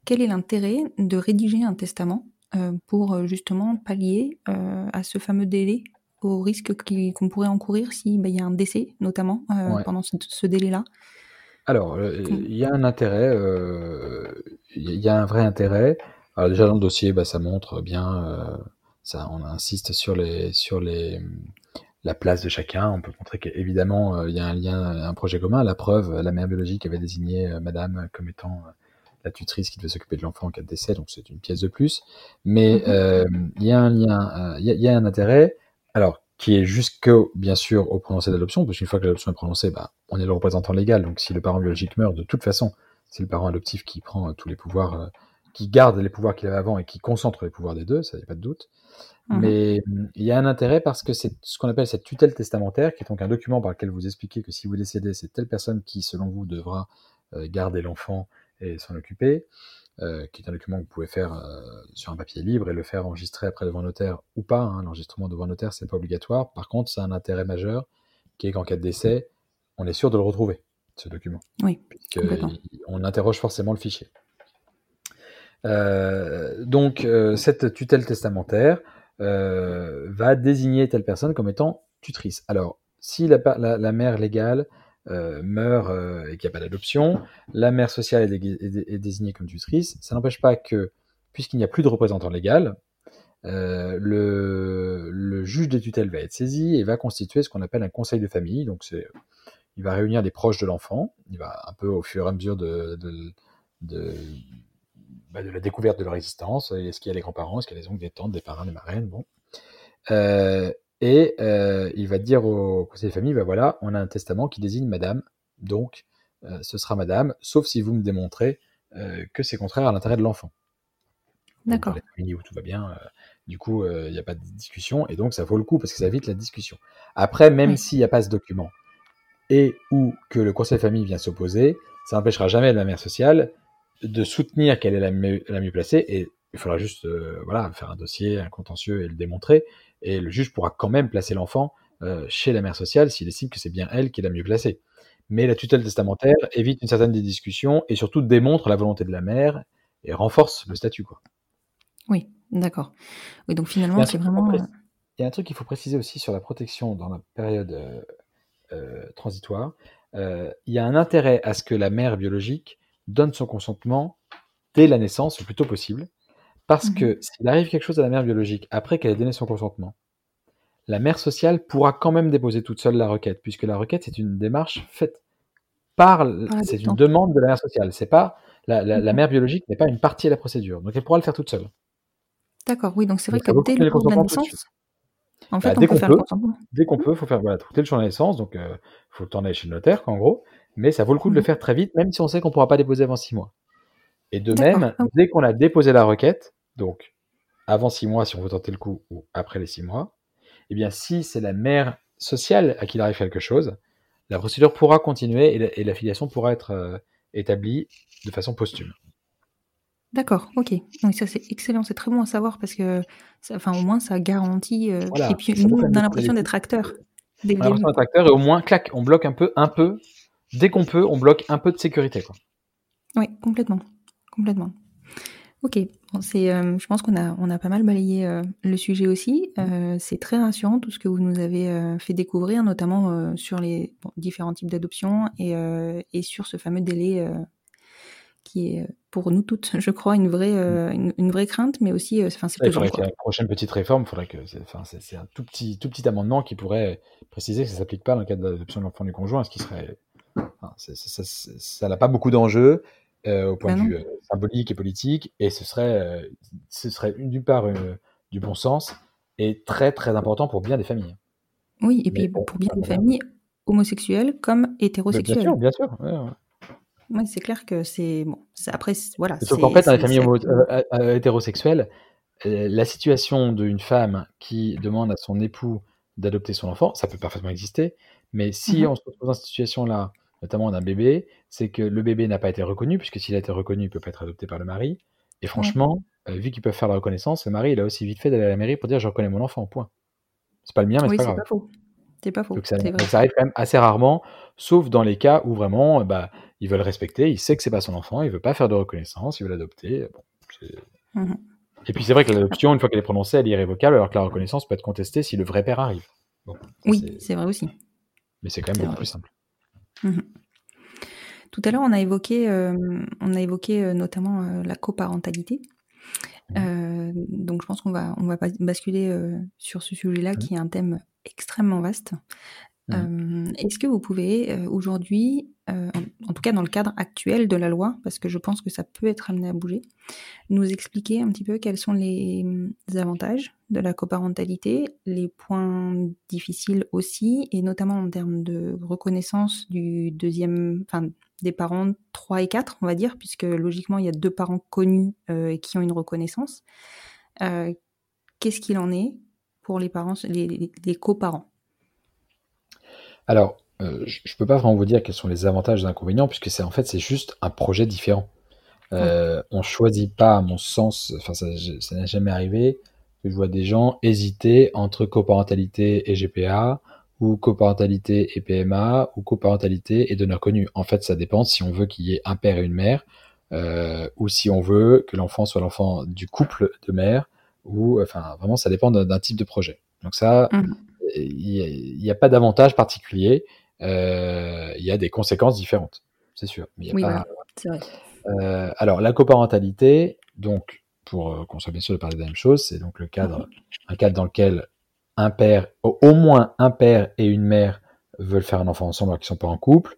quel est l'intérêt de rédiger un testament euh, pour euh, justement pallier euh, à ce fameux délai, au risque qu'on pourrait encourir si ben, il y a un décès, notamment Ouais. pendant ce, ce délai-là? Alors, il y a un intérêt, il y a un vrai intérêt. Alors déjà dans le dossier, bah, ça montre bien, ça, on insiste sur les, sur les, la place de chacun. On peut montrer qu'évidemment euh, il y a un lien, un projet commun. La preuve, la mère biologique avait désigné euh, Madame comme étant euh, la tutrice qui devait s'occuper de l'enfant en cas de décès, donc c'est une pièce de plus. Mais Mhm. euh, il y a un lien, il y, a, il y a un intérêt. Alors qui est jusque bien sûr au prononcé d'adoption, parce qu'une fois que l'adoption est prononcée, bah, on est le représentant légal. Donc si le parent biologique meurt, de toute façon, c'est le parent adoptif qui prend tous les pouvoirs, qui garde les pouvoirs qu'il avait avant et qui concentre les pouvoirs des deux, ça y a pas de doute. Mhm. Mais hum, il y a un intérêt parce que c'est ce qu'on appelle cette tutelle testamentaire, qui est donc un document par lequel vous expliquez que si vous décédez, c'est telle personne qui, selon vous, devra euh, garder l'enfant et s'en occuper, euh, qui est un document que vous pouvez faire euh, sur un papier libre et le faire enregistrer après devant notaire ou pas. hein. L'enregistrement devant notaire, c'est pas obligatoire. Par contre, ça a un intérêt majeur, qui est qu'en cas de décès, on est sûr de le retrouver, ce document. Oui, Puisque il- on interroge forcément le fichier. Euh, donc, euh, cette tutelle testamentaire euh, va désigner telle personne comme étant tutrice. Alors, si la, mère légale meurt et qu'il n'y a pas d'adoption, la mère sociale est, désignée comme tutrice. Ça n'empêche pas que, puisqu'il n'y a plus de représentant légal, le, juge des tutelles va être saisi et va constituer ce qu'on appelle un conseil de famille. Donc, il va réunir les proches de l'enfant. Il va un peu au fur et à mesure de, bah, de la découverte de leur existence. Est-ce qu'il y a des grands-parents, est-ce qu'il y a des oncles, des tantes, des parrains, des marraines, bon. Euh, et euh, il va dire au conseil de famille, bah voilà, on a un testament qui désigne madame, donc euh, ce sera madame, sauf si vous me démontrez euh, que c'est contraire à l'intérêt de l'enfant. D'accord. Dans les familles où tout va bien, euh, du coup, euh, il n'y a pas de discussion, et donc ça vaut le coup parce que ça évite la discussion. Après, même Oui. s'il n'y a pas ce document, et ou que le conseil de famille vient s'opposer, ça n'empêchera jamais la mère sociale de soutenir qu'elle est la mieux, la mieux placée, et il faudra juste euh, voilà, faire un dossier, un contentieux et le démontrer, et le juge pourra quand même placer l'enfant euh, chez la mère sociale s'il estime que c'est bien elle qui est la mieux placée. Mais la tutelle testamentaire évite une certaine des discussions et surtout démontre la volonté de la mère et renforce le statut. Quoi. Oui, d'accord. Oui, donc Il y a finalement, un c'est truc qu'il faut vraiment. pré- il y a un truc qu'il faut préciser aussi sur la protection dans la période euh, euh, transitoire. Euh, il y a un intérêt à ce que la mère biologique donne son consentement dès la naissance, le plus tôt possible, parce Mhm. que s'il arrive quelque chose à la mère biologique après qu'elle ait donné son consentement, la mère sociale pourra quand même déposer toute seule la requête, puisque la requête c'est une démarche faite par, c'est une demande de la mère sociale. C'est pas la, la- la Mhm. mère biologique n'est pas une partie à la procédure, donc elle pourra le faire toute seule. D'accord, oui, donc c'est vrai Donc que dès le jour de la naissance, en fait, Bah, on dès qu'on le peut. Dès qu'on peut, faut faire voilà, dès le jour de la naissance, donc euh, faut le temps d'aller chez le notaire, en gros. Mais ça vaut le coup de le Mhm. faire très vite, même si on sait qu'on pourra pas déposer avant six mois. Et de même, Ah dès qu'on a déposé la requête, donc avant six mois si on veut tenter le coup ou après les six mois, eh bien si c'est la mère sociale à qui il arrive quelque chose, la procédure pourra continuer et la, et la filiation pourra être euh, établie de façon posthume. D'accord, ok. Oui, ça c'est excellent, c'est très bon à savoir parce que, ça- enfin, au moins ça garantit. euh, Voilà, et puis nous, on a l'impression d'être acteur On a l'impression d'être acteur et au moins, clac, on bloque un peu, un peu. Dès qu'on peut, on bloque un peu de sécurité. Quoi. Oui, complètement, complètement. Ok, bon, c'est, euh, je pense qu'on a, on a pas mal balayé euh, le sujet aussi. Euh, c'est très rassurant tout ce que vous nous avez fait découvrir, notamment sur les bon, différents types d'adoption et, et sur ce fameux délai qui est pour nous toutes, je crois, une vraie, euh, une, une vraie crainte, mais aussi, enfin, c'est Ouais, il pesant. faudrait quoi. qu'il y ait une prochaine petite réforme, il faudrait que c'est, un tout petit, tout petit amendement qui pourrait préciser que ça s'applique pas dans le cas de l'adoption de l'enfant du conjoint, ce qui serait, enfin, ça, n'a pas beaucoup d'enjeux euh, au point Bah de vue euh, symbolique et politique, et ce serait, euh, ce serait d'une part du bon sens et très très important pour bien des familles. Oui, et puis bon, pour bien des familles homosexuelles comme bien hétérosexuelles. sûr, bien sûr. ouais, ouais. Ouais, c'est clair que c'est bon. Après, voilà. Sauf qu'en fait, dans les familles hétérosexuelles, la situation d'une femme qui demande à son époux d'adopter son enfant, ça peut parfaitement exister, mais si Mhm. on se retrouve dans cette situation-là, notamment d'un bébé, c'est que le bébé n'a pas été reconnu, puisque s'il a été reconnu, il peut pas être adopté par le mari. Et franchement, euh, vu qu'ils peuvent faire la reconnaissance, le mari, il a aussi vite fait d'aller à la mairie pour dire je reconnais mon enfant, point. C'est pas le mien, mais oui, c'est pas pas faux. C'est pas faux. Donc ça, donc arrive quand même assez rarement, sauf dans les cas où vraiment, euh, bah, ils veulent respecter, il sait que c'est pas son enfant, il veut pas faire de reconnaissance, il veut l'adopter. Bon, c'est- Mhm. et puis c'est vrai que l'adoption, une fois qu'elle est prononcée, elle est irrévocable, alors que la reconnaissance peut être contestée si le vrai père arrive. Bon, Oui, c'est- vrai aussi. mais c'est quand même beaucoup vrai. plus simple. Mhm. Tout à l'heure, on a évoqué, euh, on a évoqué euh, notamment euh, la coparentalité. Donc, je pense qu'on va, on va bas- basculer sur ce sujet-là, qui est un thème extrêmement vaste. Euh, Est-ce que vous pouvez aujourd'hui, en, tout cas dans le cadre actuel de la loi, parce que je pense que ça peut être amené à bouger, nous expliquer un petit peu quels sont les, les avantages de la coparentalité, les points difficiles aussi, et notamment en termes de reconnaissance du deuxième, enfin des parents 3 et 4, on va dire, puisque logiquement il y a deux parents connus qui ont une reconnaissance. Qu'est-ce qu'il en est pour les parents, les- les coparents? Alors, euh, je ne peux pas vraiment vous dire quels sont les avantages et les inconvénients, puisque c'est en fait c'est juste un projet différent. Euh, On choisit pas, à mon sens, enfin ça ça n'est jamais arrivé, que je vois des gens hésiter entre coparentalité et GPA, ou coparentalité et PMA, ou coparentalité et donneur connu. En fait, ça dépend si on veut qu'il y ait un père et une mère, euh, ou si on veut que l'enfant soit l'enfant du couple de mère, ou enfin vraiment ça dépend d'un d'un type de projet. Donc ça, Mhm. Il n'y a, pas d'avantage particulier, euh, il y a des conséquences différentes, c'est sûr. Mais il y a Oui, pas- voilà, c'est vrai. euh, alors, la coparentalité, donc, pour euh, qu'on soit bien sûr de parler de la même chose, c'est donc le cadre, un cadre dans lequel un père, au, moins un père et une mère veulent faire un enfant ensemble alors qu'ils sont pas en couple,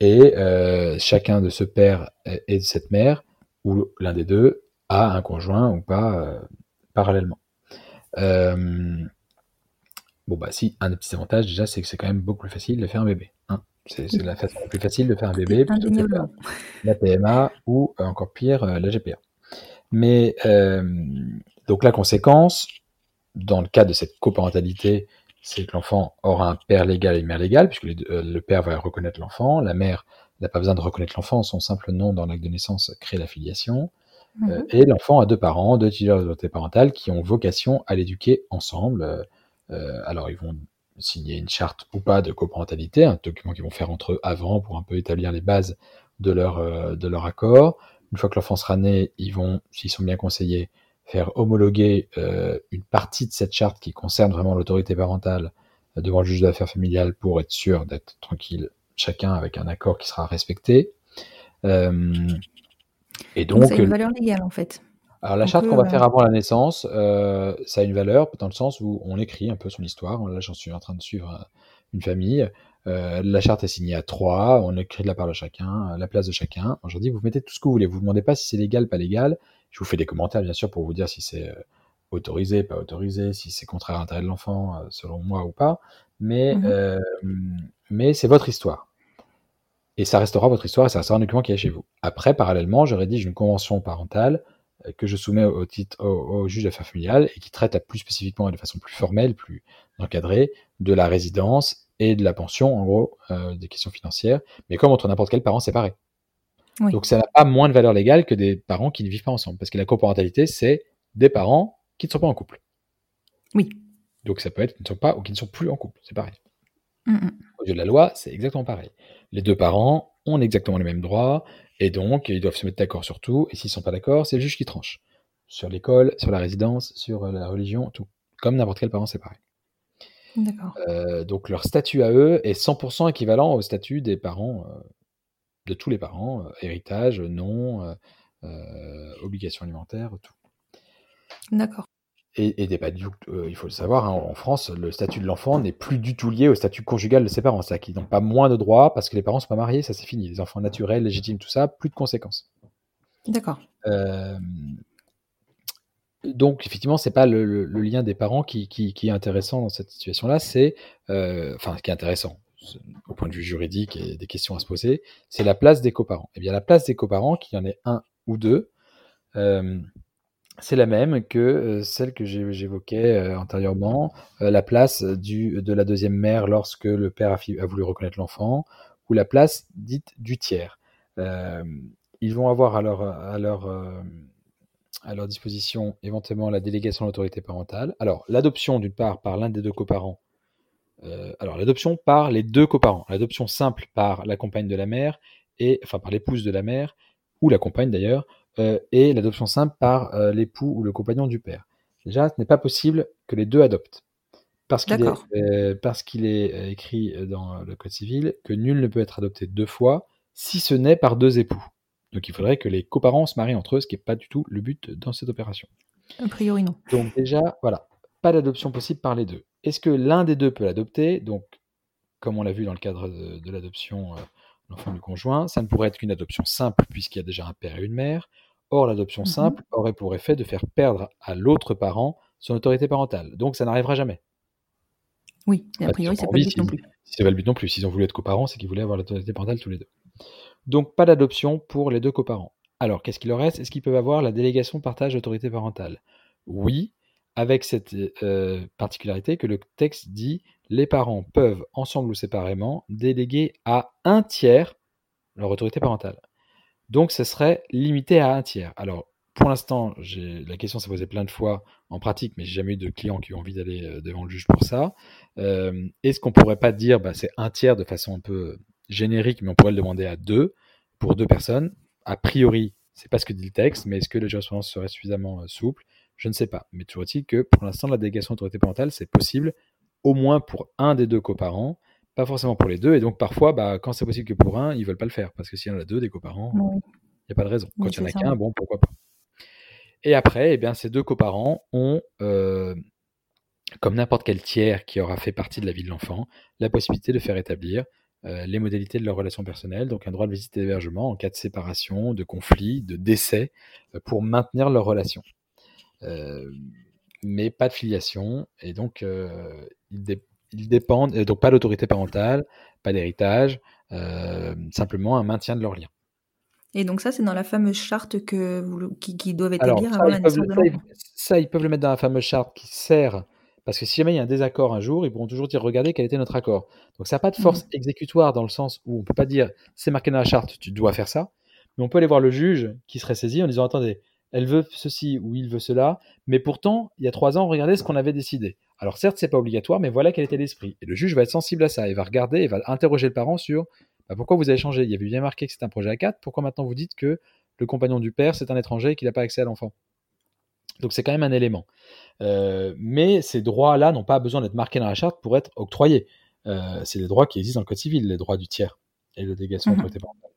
et euh, chacun de ce père et et de cette mère, ou l'un des deux, a un conjoint ou pas euh, parallèlement. Euh, bon, bah, si, un des petits avantages, déjà, c'est que c'est quand même beaucoup plus facile de faire un bébé. hein. C'est c'est la façon la plus facile de faire un bébé plutôt que de faire Indéniablement. la PMA ou euh, encore pire euh, la GPA. Mais euh, donc la conséquence, dans le cas de cette coparentalité, c'est que l'enfant aura un père légal et une mère légale, puisque les deux- le père va reconnaître l'enfant, la mère n'a pas besoin de reconnaître l'enfant, son simple nom dans l'acte de naissance crée la filiation, Mhm. et l'enfant a deux parents, deux titulaires de l'autorité parentale qui ont vocation à l'éduquer ensemble. Euh, alors ils vont signer une charte ou pas de coparentalité, un document qu'ils vont faire entre eux avant pour un peu établir les bases de leur, euh, de leur accord. Une fois que l'enfant sera né, ils vont, s'ils sont bien conseillés, faire homologuer euh, une partie de cette charte qui concerne vraiment l'autorité parentale euh, devant le juge d'affaires familiales pour être sûr d'être tranquille chacun avec un accord qui sera respecté. Et Donc, donc, ça a une valeur légale en fait. Alors la On charte peut, qu'on va euh, faire avant la naissance, euh, ça a une valeur dans le sens où on écrit un peu son histoire. Là, j'en suis en train de suivre euh, une famille. Euh, la charte est signée à trois, on écrit de la part de chacun, euh, la place de chacun. Aujourd'hui, vous mettez tout ce que vous voulez. Vous ne demandez pas si c'est légal, pas légal. Je vous fais des commentaires, bien sûr, pour vous dire si c'est euh, autorisé, pas autorisé, si c'est contraire à l'intérêt de l'enfant, euh, selon moi ou pas. Mais, euh, mais c'est votre histoire. Et ça restera votre histoire et ça restera un document qui est chez vous. Après, parallèlement, je rédige une convention parentale euh, que je soumets au, titre, au, au juge d'affaires familiales et qui traite à plus spécifiquement et de façon plus formelle, plus encadrée, de la résidence et de la pension, en gros, euh, des questions financières, mais comme entre n'importe quel parent séparé. Oui. Donc ça n'a pas moins de valeur légale que des parents qui ne vivent pas ensemble, parce que la coparentalité, c'est des parents qui ne sont pas en couple. Oui. Donc ça peut être qui ne sont pas ou qui ne sont plus en couple, c'est pareil. Mhm. Au yeux de la loi, c'est exactement pareil. Les deux parents ont exactement les mêmes droits, et donc ils doivent se mettre d'accord sur tout, et s'ils sont pas d'accord, c'est le juge qui tranche. Sur l'école, sur la résidence, sur euh, la religion, tout. Comme n'importe quel parent séparé. D'accord. Euh, donc leur statut à eux est 100% équivalent au statut des parents, euh, de tous les parents, euh, héritage, nom, obligations alimentaires, tout. D'accord. Et, et des du tout- euh, il faut le savoir, hein, en France, le statut de l'enfant n'est plus du tout lié au statut conjugal de ses parents. C'est-à-dire qu'ils n'ont pas moins de droits parce que les parents ne sont pas mariés, ça c'est fini. Les enfants naturels, légitimes, tout ça, plus de conséquences. D'accord. Euh, donc, effectivement, c'est pas le, le- le lien des parents qui, qui- qui est intéressant dans cette situation-là, c'est, euh, enfin, qui est intéressant au point de vue juridique et des questions à se poser, c'est la place des coparents. Eh bien, la place des coparents, qu'il y en ait un ou deux, euh, c'est la même que euh, celle que j'évoquais euh, antérieurement, euh, la place de la deuxième mère lorsque le père a, voulu reconnaître l'enfant, ou la place dite du tiers. Ils vont avoir à leur, disposition éventuellement la délégation de l'autorité parentale. Alors, l'adoption d'une part par l'un des deux coparents. alors, l'adoption par les deux coparents. L'adoption simple par la compagne de la mère, et, enfin par l'épouse de la mère, ou la compagne d'ailleurs, euh, et l'adoption simple par euh, l'époux ou le compagnon du père. Déjà, ce n'est pas possible que les deux adoptent. Parce qu'il est, euh, parce qu'il est écrit dans le Code civil que nul ne peut être adopté deux fois, si ce n'est par deux époux. Donc il faudrait que les coparents se marient entre eux, ce qui n'est pas du tout le but dans cette opération. A priori, non. Donc déjà, voilà, pas d'adoption possible par les deux. Est-ce que l'un des deux peut l'adopter? Donc, comme on l'a vu dans le cadre de, de l'adoption, l'enfant du conjoint, ça ne pourrait être qu'une adoption simple puisqu'il y a déjà un père et une mère. Or, l'adoption Mhm. simple aurait pour effet de faire perdre à l'autre parent son autorité parentale. Donc, ça n'arrivera jamais. Oui, et a priori, c'est pas le but non plus. Si c'est pas le but non plus. S'ils ont voulu être coparents, c'est qu'ils voulaient avoir l'autorité parentale tous les deux. Donc, pas d'adoption pour les deux coparents. Alors, qu'est-ce qu'il leur reste? Est-ce qu'ils peuvent avoir la délégation partage d'autorité parentale? Oui, avec cette euh, particularité que le texte dit les parents peuvent, ensemble ou séparément, déléguer à un tiers leur autorité parentale. Donc, ce serait limité à un tiers. Alors, pour l'instant, la question s'est posée plein de fois en pratique, mais j'ai jamais eu de clients qui ont envie d'aller euh, devant le juge pour ça. Euh, Est-ce qu'on pourrait pas dire, bah, c'est un tiers de façon un peu générique, mais on pourrait le demander à deux pour deux personnes? A priori, c'est pas ce que dit le texte, mais est-ce que la jurisprudence serait suffisamment souple Je ne sais pas. Mais toujours est-il que pour l'instant, la délégation d'autorité parentale, c'est possible au moins pour un des deux coparents, pas forcément pour les deux. Et donc parfois, bah, quand c'est possible que pour un, ils veulent pas le faire parce que s'il y en a deux des coparents, il Oui. n'y a pas de raison. Quand Oui, il y en a qu'un, bon, pourquoi pas. Et après, eh bien, ces deux coparents ont, euh, comme n'importe quel tiers qui aura fait partie de la vie de l'enfant, la possibilité de faire établir euh, les modalités de leur relation personnelle, donc un droit de visite et d'hébergement en cas de séparation, de conflit, de décès, euh, pour maintenir leur relation. Mais pas de filiation, et donc ils, dé- ils dépendent, donc pas d'autorité parentale, pas d'héritage, simplement un maintien de leur lien. Et donc ça, c'est dans la fameuse charte que vous, qui, qui doivent établir avant la naissance de ça, ils- l'enfant. ça, ils peuvent le mettre dans la fameuse charte qui sert, parce que si jamais il y a un désaccord un jour, ils pourront toujours dire regardez quel était notre accord. Donc ça n'a pas de force exécutoire dans le sens où on peut pas dire c'est marqué dans la charte, tu dois faire ça, mais on peut aller voir le juge qui serait saisi en disant attendez, elle veut ceci ou il veut cela, mais pourtant il y a trois ans, regardez ce qu'on avait décidé. Alors certes c'est pas obligatoire, mais voilà quel était l'esprit. Et le juge va être sensible à ça, il va regarder, et va interroger le parent sur bah, pourquoi vous avez changé? Il y avait bien marqué que c'était un projet à quatre, pourquoi maintenant vous dites que le compagnon du père c'est un étranger et qu'il n'a pas accès à l'enfant? Donc c'est quand même un élément. Euh, mais ces droits-là n'ont pas besoin d'être marqués dans la charte pour être octroyés. Euh, c'est des droits qui existent dans le Code civil, les droits du tiers et de délégation d'autorité parentale.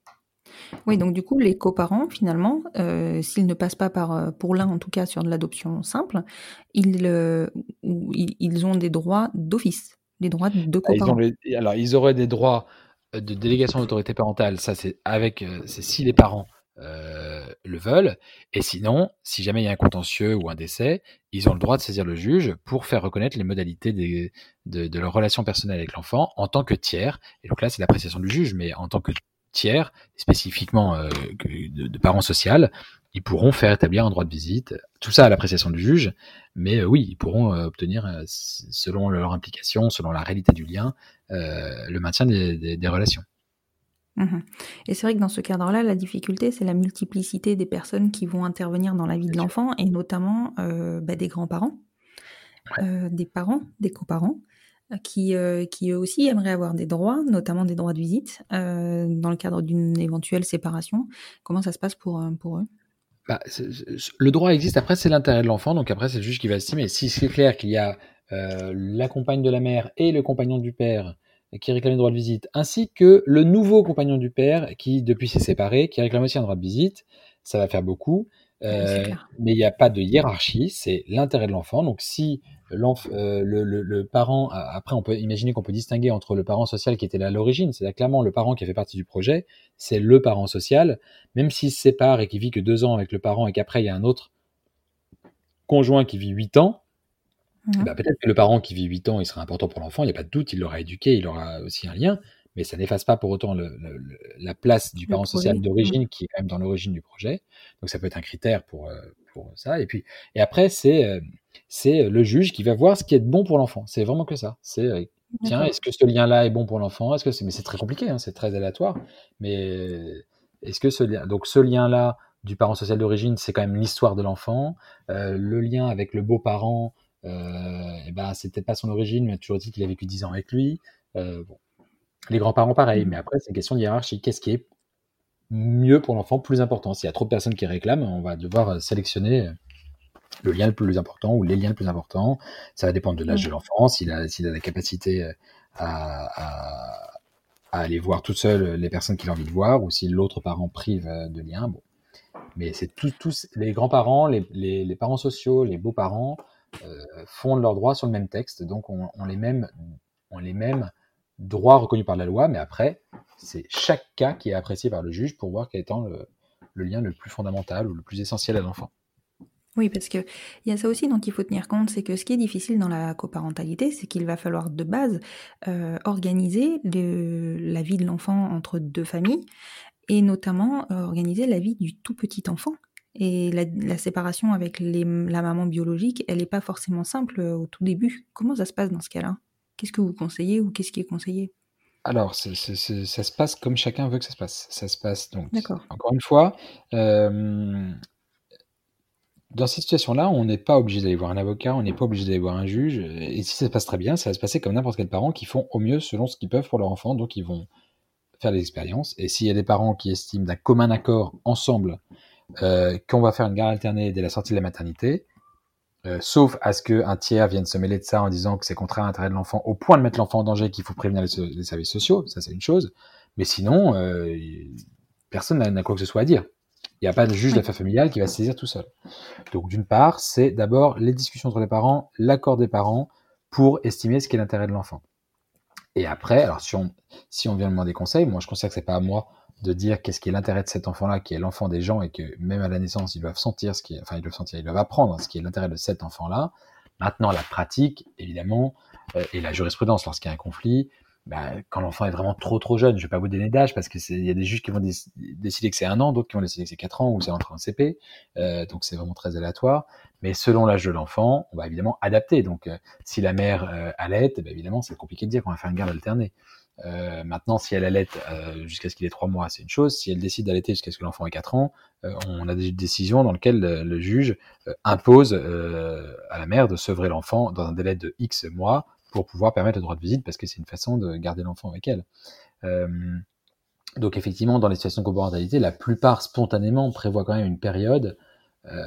Oui, donc du coup, les coparents, finalement, euh, s'ils ne passent pas par, euh, pour l'un en tout cas, sur de l'adoption simple, ils, euh, ils, ils ont des droits d'office, des droits de Ah, ils coparents. les- alors ils auraient des droits de délégation d'autorité parentale. Ça c'est avec, c'est si les parents euh, le veulent. Et sinon, si jamais il y a un contentieux ou un décès, ils ont le droit de saisir le juge pour faire reconnaître les modalités des- de, de leur relation personnelle avec l'enfant en tant que tiers. Et donc là, c'est l'appréciation du juge, mais en tant que tiers, spécifiquement euh, de, de parents social, ils pourront faire établir un droit de visite. Tout ça à l'appréciation du juge, mais euh, oui, ils pourront euh, obtenir, selon leur implication, selon la réalité du lien, le maintien des, des- des relations. Mhm. Et c'est vrai que dans ce cadre-là, la difficulté, c'est la multiplicité des personnes qui vont intervenir dans la vie de l'enfant, et notamment bah, des grands-parents, des parents, des coparents, qui, euh, qui eux aussi aimeraient avoir des droits, notamment des droits de visite, euh, dans le cadre d'une éventuelle séparation. Comment ça se passe pour, euh, pour eux? Bah, le droit existe, après c'est l'intérêt de l'enfant, donc après c'est le juge qui va estimer. Si c'est clair qu'il y a la compagne de la mère et le compagnon du père qui réclament le droit de visite, ainsi que le nouveau compagnon du père qui depuis s'est séparé, qui réclame aussi un droit de visite, ça va faire beaucoup. Euh, mais il n'y a pas de hiérarchie, c'est l'intérêt de l'enfant. Donc si euh, le, le- le parent, après on peut imaginer qu'on peut distinguer entre le parent social qui était là à l'origine, c'est là clairement le parent qui a fait partie du projet, c'est le parent social, même s'il se sépare et qu'il vit que deux ans avec le parent et qu'après il y a un autre conjoint qui vit huit ans, Mhm. bah, peut-être que le parent qui vit 8 ans, il sera important pour l'enfant, il n'y a pas de doute, il l'aura éduqué, il aura aussi un lien, mais ça n'efface pas pour autant le- le- le- la place du parent social d'origine qui est quand même dans l'origine du projet. Donc ça peut être un critère pour, euh, pour ça. Et puis, et après, c'est euh, c'est le juge qui va voir ce qui est bon pour l'enfant. C'est vraiment que ça. C'est euh, tiens, est-ce que ce lien-là est bon pour l'enfant? Est-ce que c'est mais c'est très compliqué, hein, c'est très aléatoire. Mais est-ce que ce lien, donc ce lien-là du parent social d'origine, c'est quand même l'histoire de l'enfant. Euh, le lien avec le beau-parent, euh, eh ben, c'est peut-être pas son origine, mais a toujours dit qu'il a vécu 10 ans avec lui. Euh, bon. Les grands-parents, pareil. Mais après, c'est une question de hiérarchie. Qu'est-ce qui est mieux pour l'enfant, plus important? S'il y a trop de personnes qui réclament, on va devoir sélectionner le lien le plus important ou les liens les plus importants. Ça va dépendre de l'âge de l'enfant, s'il a, s'il a la capacité à, à, à, aller voir tout seul les personnes qu'il a envie de voir, ou si l'autre parent prive de lien. Bon. Mais c'est tous, tous les grands-parents, les, les, les, parents sociaux, les beaux-parents euh, font leurs droits sur le même texte, donc on, on, les mêmes, on les mêmes droits reconnus par la loi, mais après, c'est chaque cas qui est apprécié par le juge pour voir quel étant le, le lien le plus fondamental ou le plus essentiel à l'enfant. Oui, parce que il y a ça aussi dont il faut tenir compte, c'est que ce qui est difficile dans la coparentalité, c'est qu'il va falloir de base euh, organiser la vie de l'enfant entre deux familles, et notamment euh, organiser la vie du tout petit enfant. Et la, séparation avec la maman biologique, elle n'est pas forcément simple euh, au tout début. Comment ça se passe dans ce cas-là? Qu'est-ce que vous conseillez ou qu'est-ce qui est conseillé? Alors, c est, c est, ça se passe comme chacun veut que ça se passe. Ça se passe donc, encore une fois, euh, dans cette situation-là, on n'est pas obligé d'aller voir un avocat, on n'est pas obligé d'aller voir un juge. Et si ça se passe très bien, ça va se passer comme n'importe quel parent qui font au mieux selon ce qu'ils peuvent pour leur enfant. Donc, ils vont faire des expériences. Et s'il y a des parents qui estiment d'un commun accord ensemble euh, qu'on va faire une garde alternée dès la sortie de la maternité, euh, sauf à ce qu'un tiers vienne se mêler de ça en disant que c'est contraire à l'intérêt de l'enfant au point de mettre l'enfant en danger, qu'il faut prévenir les, les, services sociaux, ça c'est une chose. Mais sinon, euh, personne n'a quoi que ce soit à dire. Il n'y a pas de juge d'affaires familiales qui va se saisir tout seul. Donc d'une part, c'est d'abord les discussions entre les parents, l'accord des parents pour estimer ce qu'est l'intérêt de l'enfant. Et après, alors si on, si on vient demander conseil, moi je considère que c'est pas à moi de dire qu'est-ce qui est l'intérêt de cet enfant-là, qui est l'enfant des gens, et que même à la naissance, ils doivent sentir ce qui est, enfin ils doivent sentir, ils doivent apprendre ce qui est l'intérêt de cet enfant-là. Maintenant, la pratique, évidemment, euh, et la jurisprudence lorsqu'il y a un conflit, bah, quand l'enfant est vraiment trop trop jeune, je vais pas vous donner d'âge parce que il y a des juges qui vont décider que c'est un an, d'autres qui vont décider que c'est quatre ans ou c'est entre en CP, euh, donc c'est vraiment très aléatoire. Mais selon l'âge de l'enfant, on va évidemment adapter. Donc euh, si la mère euh, allait, bah, évidemment c'est compliqué de dire qu'on va faire une garde alternée. Euh, maintenant, si elle allait euh, jusqu'à ce qu'il ait trois mois, c'est une chose. Si elle décide d'allaiter jusqu'à ce que l'enfant ait quatre ans, on a des décisions dans lesquelles le, le juge impose à la mère de sevrer l'enfant dans un délai de X mois pour pouvoir permettre le droit de visite parce que c'est une façon de garder l'enfant avec elle. Euh, donc effectivement, dans les situations de coparentalité, la plupart spontanément prévoient quand même une période euh,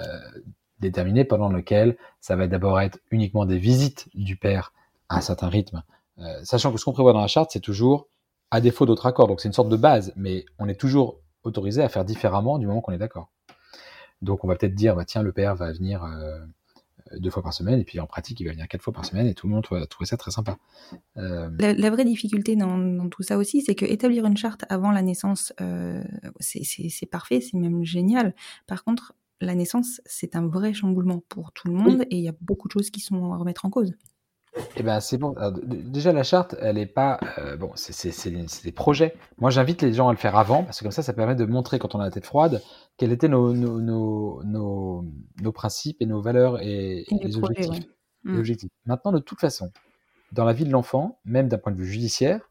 déterminée pendant laquelle ça va d'abord être uniquement des visites du père à un certain rythme, euh, sachant que ce qu'on prévoit dans la charte, c'est toujours à défaut d'autres accords. Donc c'est une sorte de base, mais on est toujours autorisé à faire différemment du moment qu'on est d'accord. Donc on va peut-être dire, bah, tiens, le père va venir deux fois par semaine, et puis en pratique, il va venir quatre fois par semaine, et tout le monde va trouver ça très sympa. Euh... La, la, vraie difficulté dans, dans, tout ça aussi, c'est que établir une charte avant la naissance, euh, c'est parfait, c'est même génial. Par contre, la naissance, c'est un vrai chamboulement pour tout le monde, oui. et il y a beaucoup de choses qui sont à remettre en cause. Eh ben c'est bon. Alors, déjà la charte, elle est pas euh, bon. C'est des projets. Moi, j'invite les gens à le faire avant parce que comme ça, ça permet de montrer quand on a la tête froide quels étaient nos nos, nos, nos, nos principes et nos valeurs et, et les, projets, objectifs. Ouais. Les mmh. objectifs. Maintenant, de toute façon, dans la vie de l'enfant, même d'un point de vue judiciaire,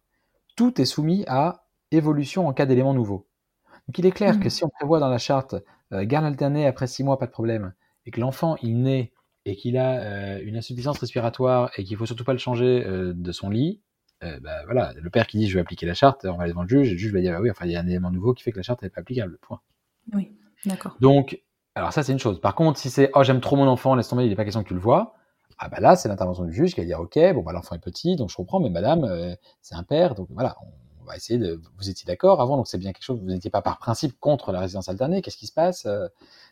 tout est soumis à évolution en cas d'éléments nouveaux. Donc, il est clair mmh. que si on prévoit dans la charte euh, garde alternée après six mois, pas de problème, et que l'enfant il naît et qu'il a euh, une insuffisance respiratoire et qu'il faut surtout pas le changer euh, de son lit, euh, bah, voilà, le père qui dit je vais appliquer la charte, on va aller devant le juge, et le juge va dire bah oui, enfin il y a un élément nouveau qui fait que la charte n'est pas applicable. Point. Oui, d'accord. Donc, alors ça c'est une chose. Par contre, si c'est oh j'aime trop mon enfant, laisse tomber, il n'est pas question que tu le vois. Ah bah là, c'est l'intervention du juge qui va dire ok, bon bah l'enfant est petit, donc je comprends, mais madame, euh, c'est un père, donc voilà, va essayer de. Vous étiez d'accord avant, donc c'est bien quelque chose. Vous n'étiez pas par principe contre la résidence alternée. Qu'est-ce qui se passe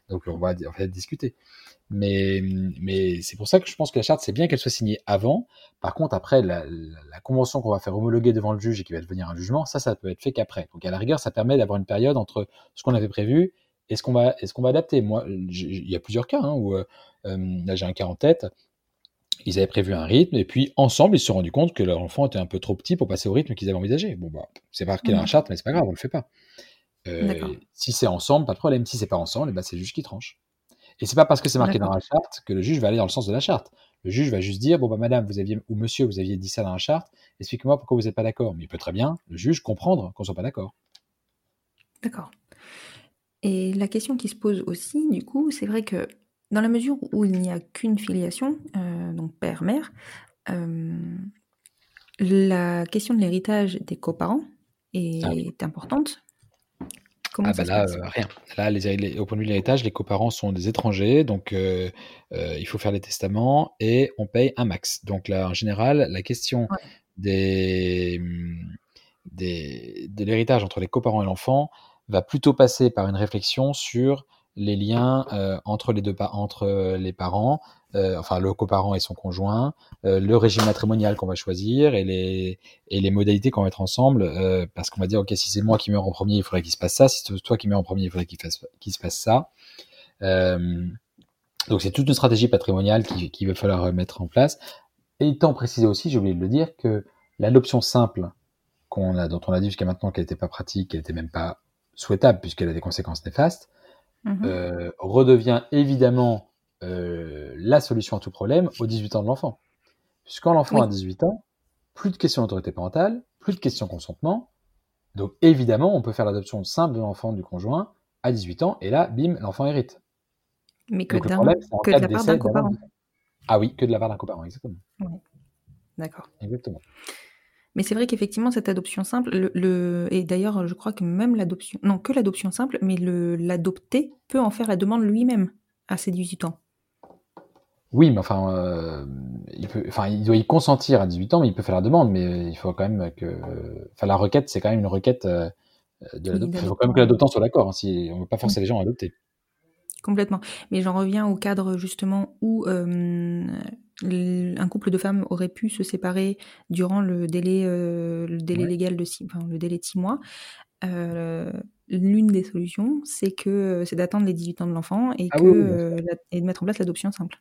Donc on va, on va discuter. Mais, mais c'est pour ça que je pense que la charte, c'est bien qu'elle soit signée avant. Par contre, après, la, convention qu'on va faire homologuer devant le juge et qui va devenir un jugement, ça, ça peut être fait qu'après. Donc, à la rigueur, ça permet d'avoir une période entre ce qu'on avait prévu et ce qu'on va, qu'on va adapter. Moi, il y a plusieurs cas hein, où, euh, là, j'ai un cas en tête. Ils avaient prévu un rythme et puis ensemble, ils se sont rendus compte que leur enfant était un peu trop petit pour passer au rythme qu'ils avaient envisagé. Bon, bah, c'est marqué dans la charte, mais c'est pas grave, on le fait pas. Euh, si c'est ensemble, pas de problème. Si c'est pas ensemble, bah, c'est le juge qui tranche. Et c'est pas parce que c'est marqué dans la charte que le juge va aller dans le sens de la charte. Le juge va juste dire bon bah madame vous aviez ou monsieur vous aviez dit ça dans la charte. Expliquez-moi pourquoi vous n'êtes pas d'accord. Mais il peut très bien le juge comprendre qu'on soit pas d'accord. D'accord. Et la question qui se pose aussi, du coup, c'est vrai que dans la mesure où il n'y a qu'une filiation, euh, donc père-mère, euh, la question de l'héritage des coparents est Ah oui. importante. Comment Ah bah là, euh, rien. Là, les, les- au point de vue de l'héritage, les coparents sont des étrangers, donc euh, euh, il faut faire les testaments et on paye un max. Donc là, en général, la question Ouais. des, des, de l'héritage entre les coparents et l'enfant va plutôt passer par une réflexion sur les liens euh, entre les deux entre les parents, euh, enfin le coparent et son conjoint, euh, le régime matrimonial qu'on va choisir et les et les modalités qu'on va mettre ensemble, euh, parce qu'on va dire ok si c'est moi qui meurs en premier, il faudrait qu'il se passe ça, si c'est toi qui meurs en premier, il faudrait qu'il qu'il se passe ça. Euh, donc c'est toute une stratégie patrimoniale qui- qu'il va falloir mettre en place. Et étant précisé aussi, j'ai oublié de le dire, que l'adoption simple qu'on a, dont on a dit jusqu'à maintenant qu'elle n'était pas pratique, qu'elle n'était même pas souhaitable puisqu'elle a des conséquences néfastes, Mhm. euh, redevient évidemment euh, la solution à tout problème aux 18 ans de l'enfant. Puisqu'quand l'enfant Oui. a 18 ans, plus de questions d'autorité parentale, plus de questions consentement. Donc évidemment, on peut faire l'adoption simple de l'enfant du conjoint à 18 ans, et là, bim, l'enfant hérite. Mais que, Donc le problème, que de la part d'un coparent. Ah oui, que de la part d'un coparent, exactement. D'accord. Exactement. Mais c'est vrai qu'effectivement, cette adoption simple, le, le- et d'ailleurs, je crois que même l'adoption, non, que l'adoption simple, mais l'adopté peut en faire la demande lui-même à ses 18 ans. Oui, mais enfin, euh, il peut, enfin, il doit y consentir à 18 ans, mais il peut faire la demande, mais il faut quand même que, enfin, la requête, c'est quand même une requête euh, de Oui, l'adoptant. Il faut quand même que l'adoptant soit d'accord. hein, si on ne veut pas forcer les gens à adopter. Complètement. Mais j'en reviens au cadre justement où euh, un couple de femmes aurait pu se séparer durant le délai, euh, le délai Ouais. légal de six, enfin, le délai de six mois. Euh, L'une des solutions, c'est que euh, c'est d'attendre les 18 ans de l'enfant et, Ah que, oui, oui, bien euh, la- et de mettre en place l'adoption simple.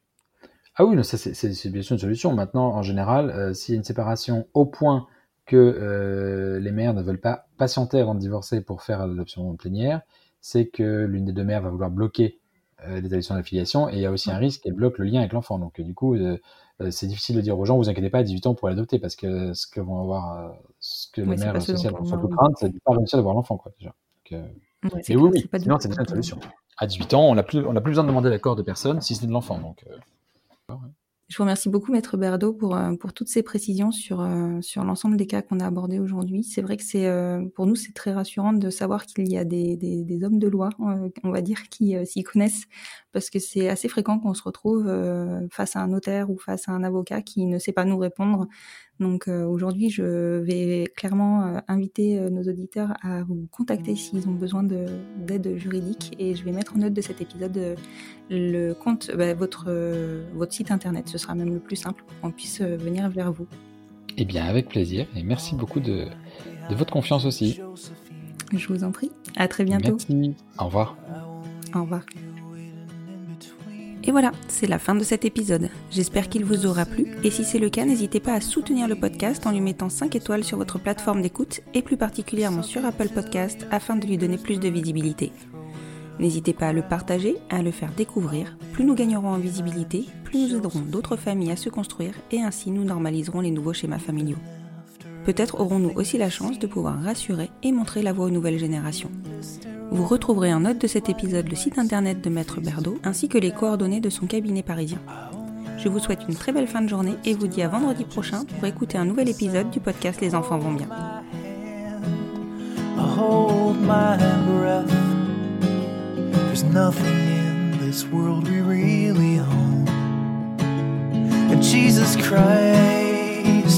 Ah oui, non, ça, c'est bien sûr une solution. Maintenant, en général, s'il y a une séparation au point que les mères ne veulent pas patienter avant de divorcer pour faire l'adoption plénière, c'est que l'une des deux mères va vouloir bloquer euh, l'établissement de la filiation et il y a aussi un risque qu'elle bloque le lien avec l'enfant. Donc, euh, du coup, euh, euh, c'est difficile de dire aux gens, vous inquiétez pas, à 18 ans pour l'adopter parce que ce que vont avoir, euh, ce que les Ouais, c'est mères sociales on vont surtout oui. craindre, c'est de ne pas réussir à avoir l'enfant, quoi, déjà. Donc, euh, Ouais, oui, oui, sinon, c'est déjà une solution. À 18 ans, on n'a plus, on plus besoin de demander l'accord de personne si ce n'est de l'enfant. Donc, euh, Je vous remercie beaucoup, Maître Berdo, pour, euh, pour toutes ces précisions sur, euh, sur l'ensemble des cas qu'on a abordés aujourd'hui. C'est vrai que c'est euh, pour nous, c'est très rassurant de savoir qu'il y a des, hommes de loi, on va dire, qui s'y connaissent, parce que c'est assez fréquent qu'on se retrouve face à un notaire ou face à un avocat qui ne sait pas nous répondre. Donc euh, aujourd'hui, je vais clairement euh, inviter euh, nos auditeurs à vous contacter s'ils ont besoin de- d'aide juridique et je vais mettre en note de cet épisode le compte, bah, votre, votre site internet. Ce sera même le plus simple pour qu'on puisse venir vers vous. eh bien, avec plaisir et merci beaucoup de, de votre confiance aussi. Je vous en prie. À très bientôt. Merci. Au revoir. Au revoir. Et voilà, c'est la fin de cet épisode. J'espère qu'il vous aura plu et si c'est le cas, n'hésitez pas à soutenir le podcast en lui mettant 5 étoiles sur votre plateforme d'écoute et plus particulièrement sur Apple Podcast afin de lui donner plus de visibilité. N'hésitez pas à le partager, à le faire découvrir. Plus nous gagnerons en visibilité, plus nous aiderons d'autres familles à se construire et ainsi nous normaliserons les nouveaux schémas familiaux. Peut-être aurons-nous aussi la chance de pouvoir rassurer et montrer la voie aux nouvelles générations. Vous retrouverez en note de cet épisode le site internet de Maître Berdo ainsi que les coordonnées de son cabinet parisien. Je vous souhaite une très belle fin de journée et vous dis à vendredi prochain pour écouter un nouvel épisode du podcast Les enfants vont bien.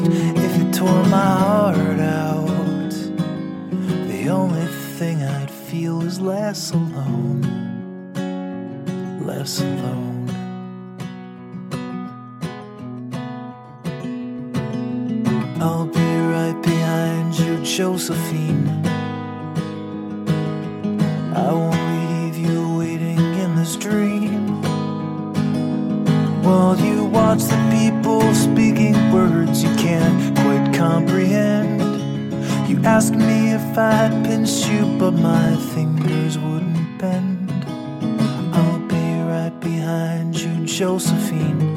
If you tore my heart out, the only thing I'd feel is less alone. Less alone. I'll be right behind you, Josephine. I won't leave you waiting in this dream. While you watch the people speaking words you can't quite comprehend. You ask me if I'd pinch you, but my fingers wouldn't bend. I'll be right behind you, Josephine.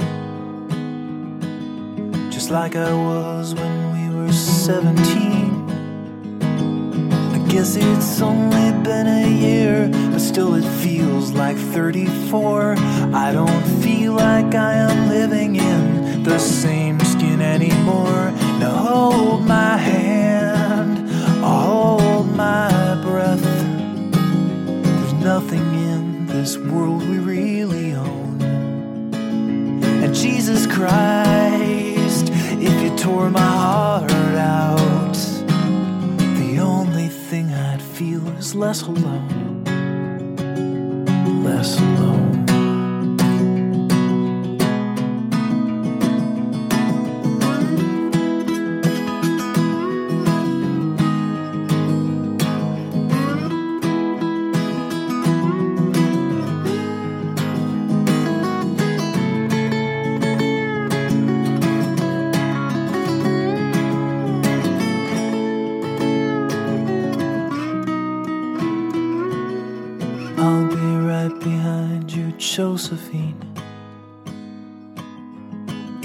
Just like I was when we were 17. Guess it's only been a year, but still it feels like 34. I don't feel like I am living in the same skin anymore. Now hold my hand, hold my breath. There's nothing in this world we really own. And Jesus Christ, if you tore my heart less alone.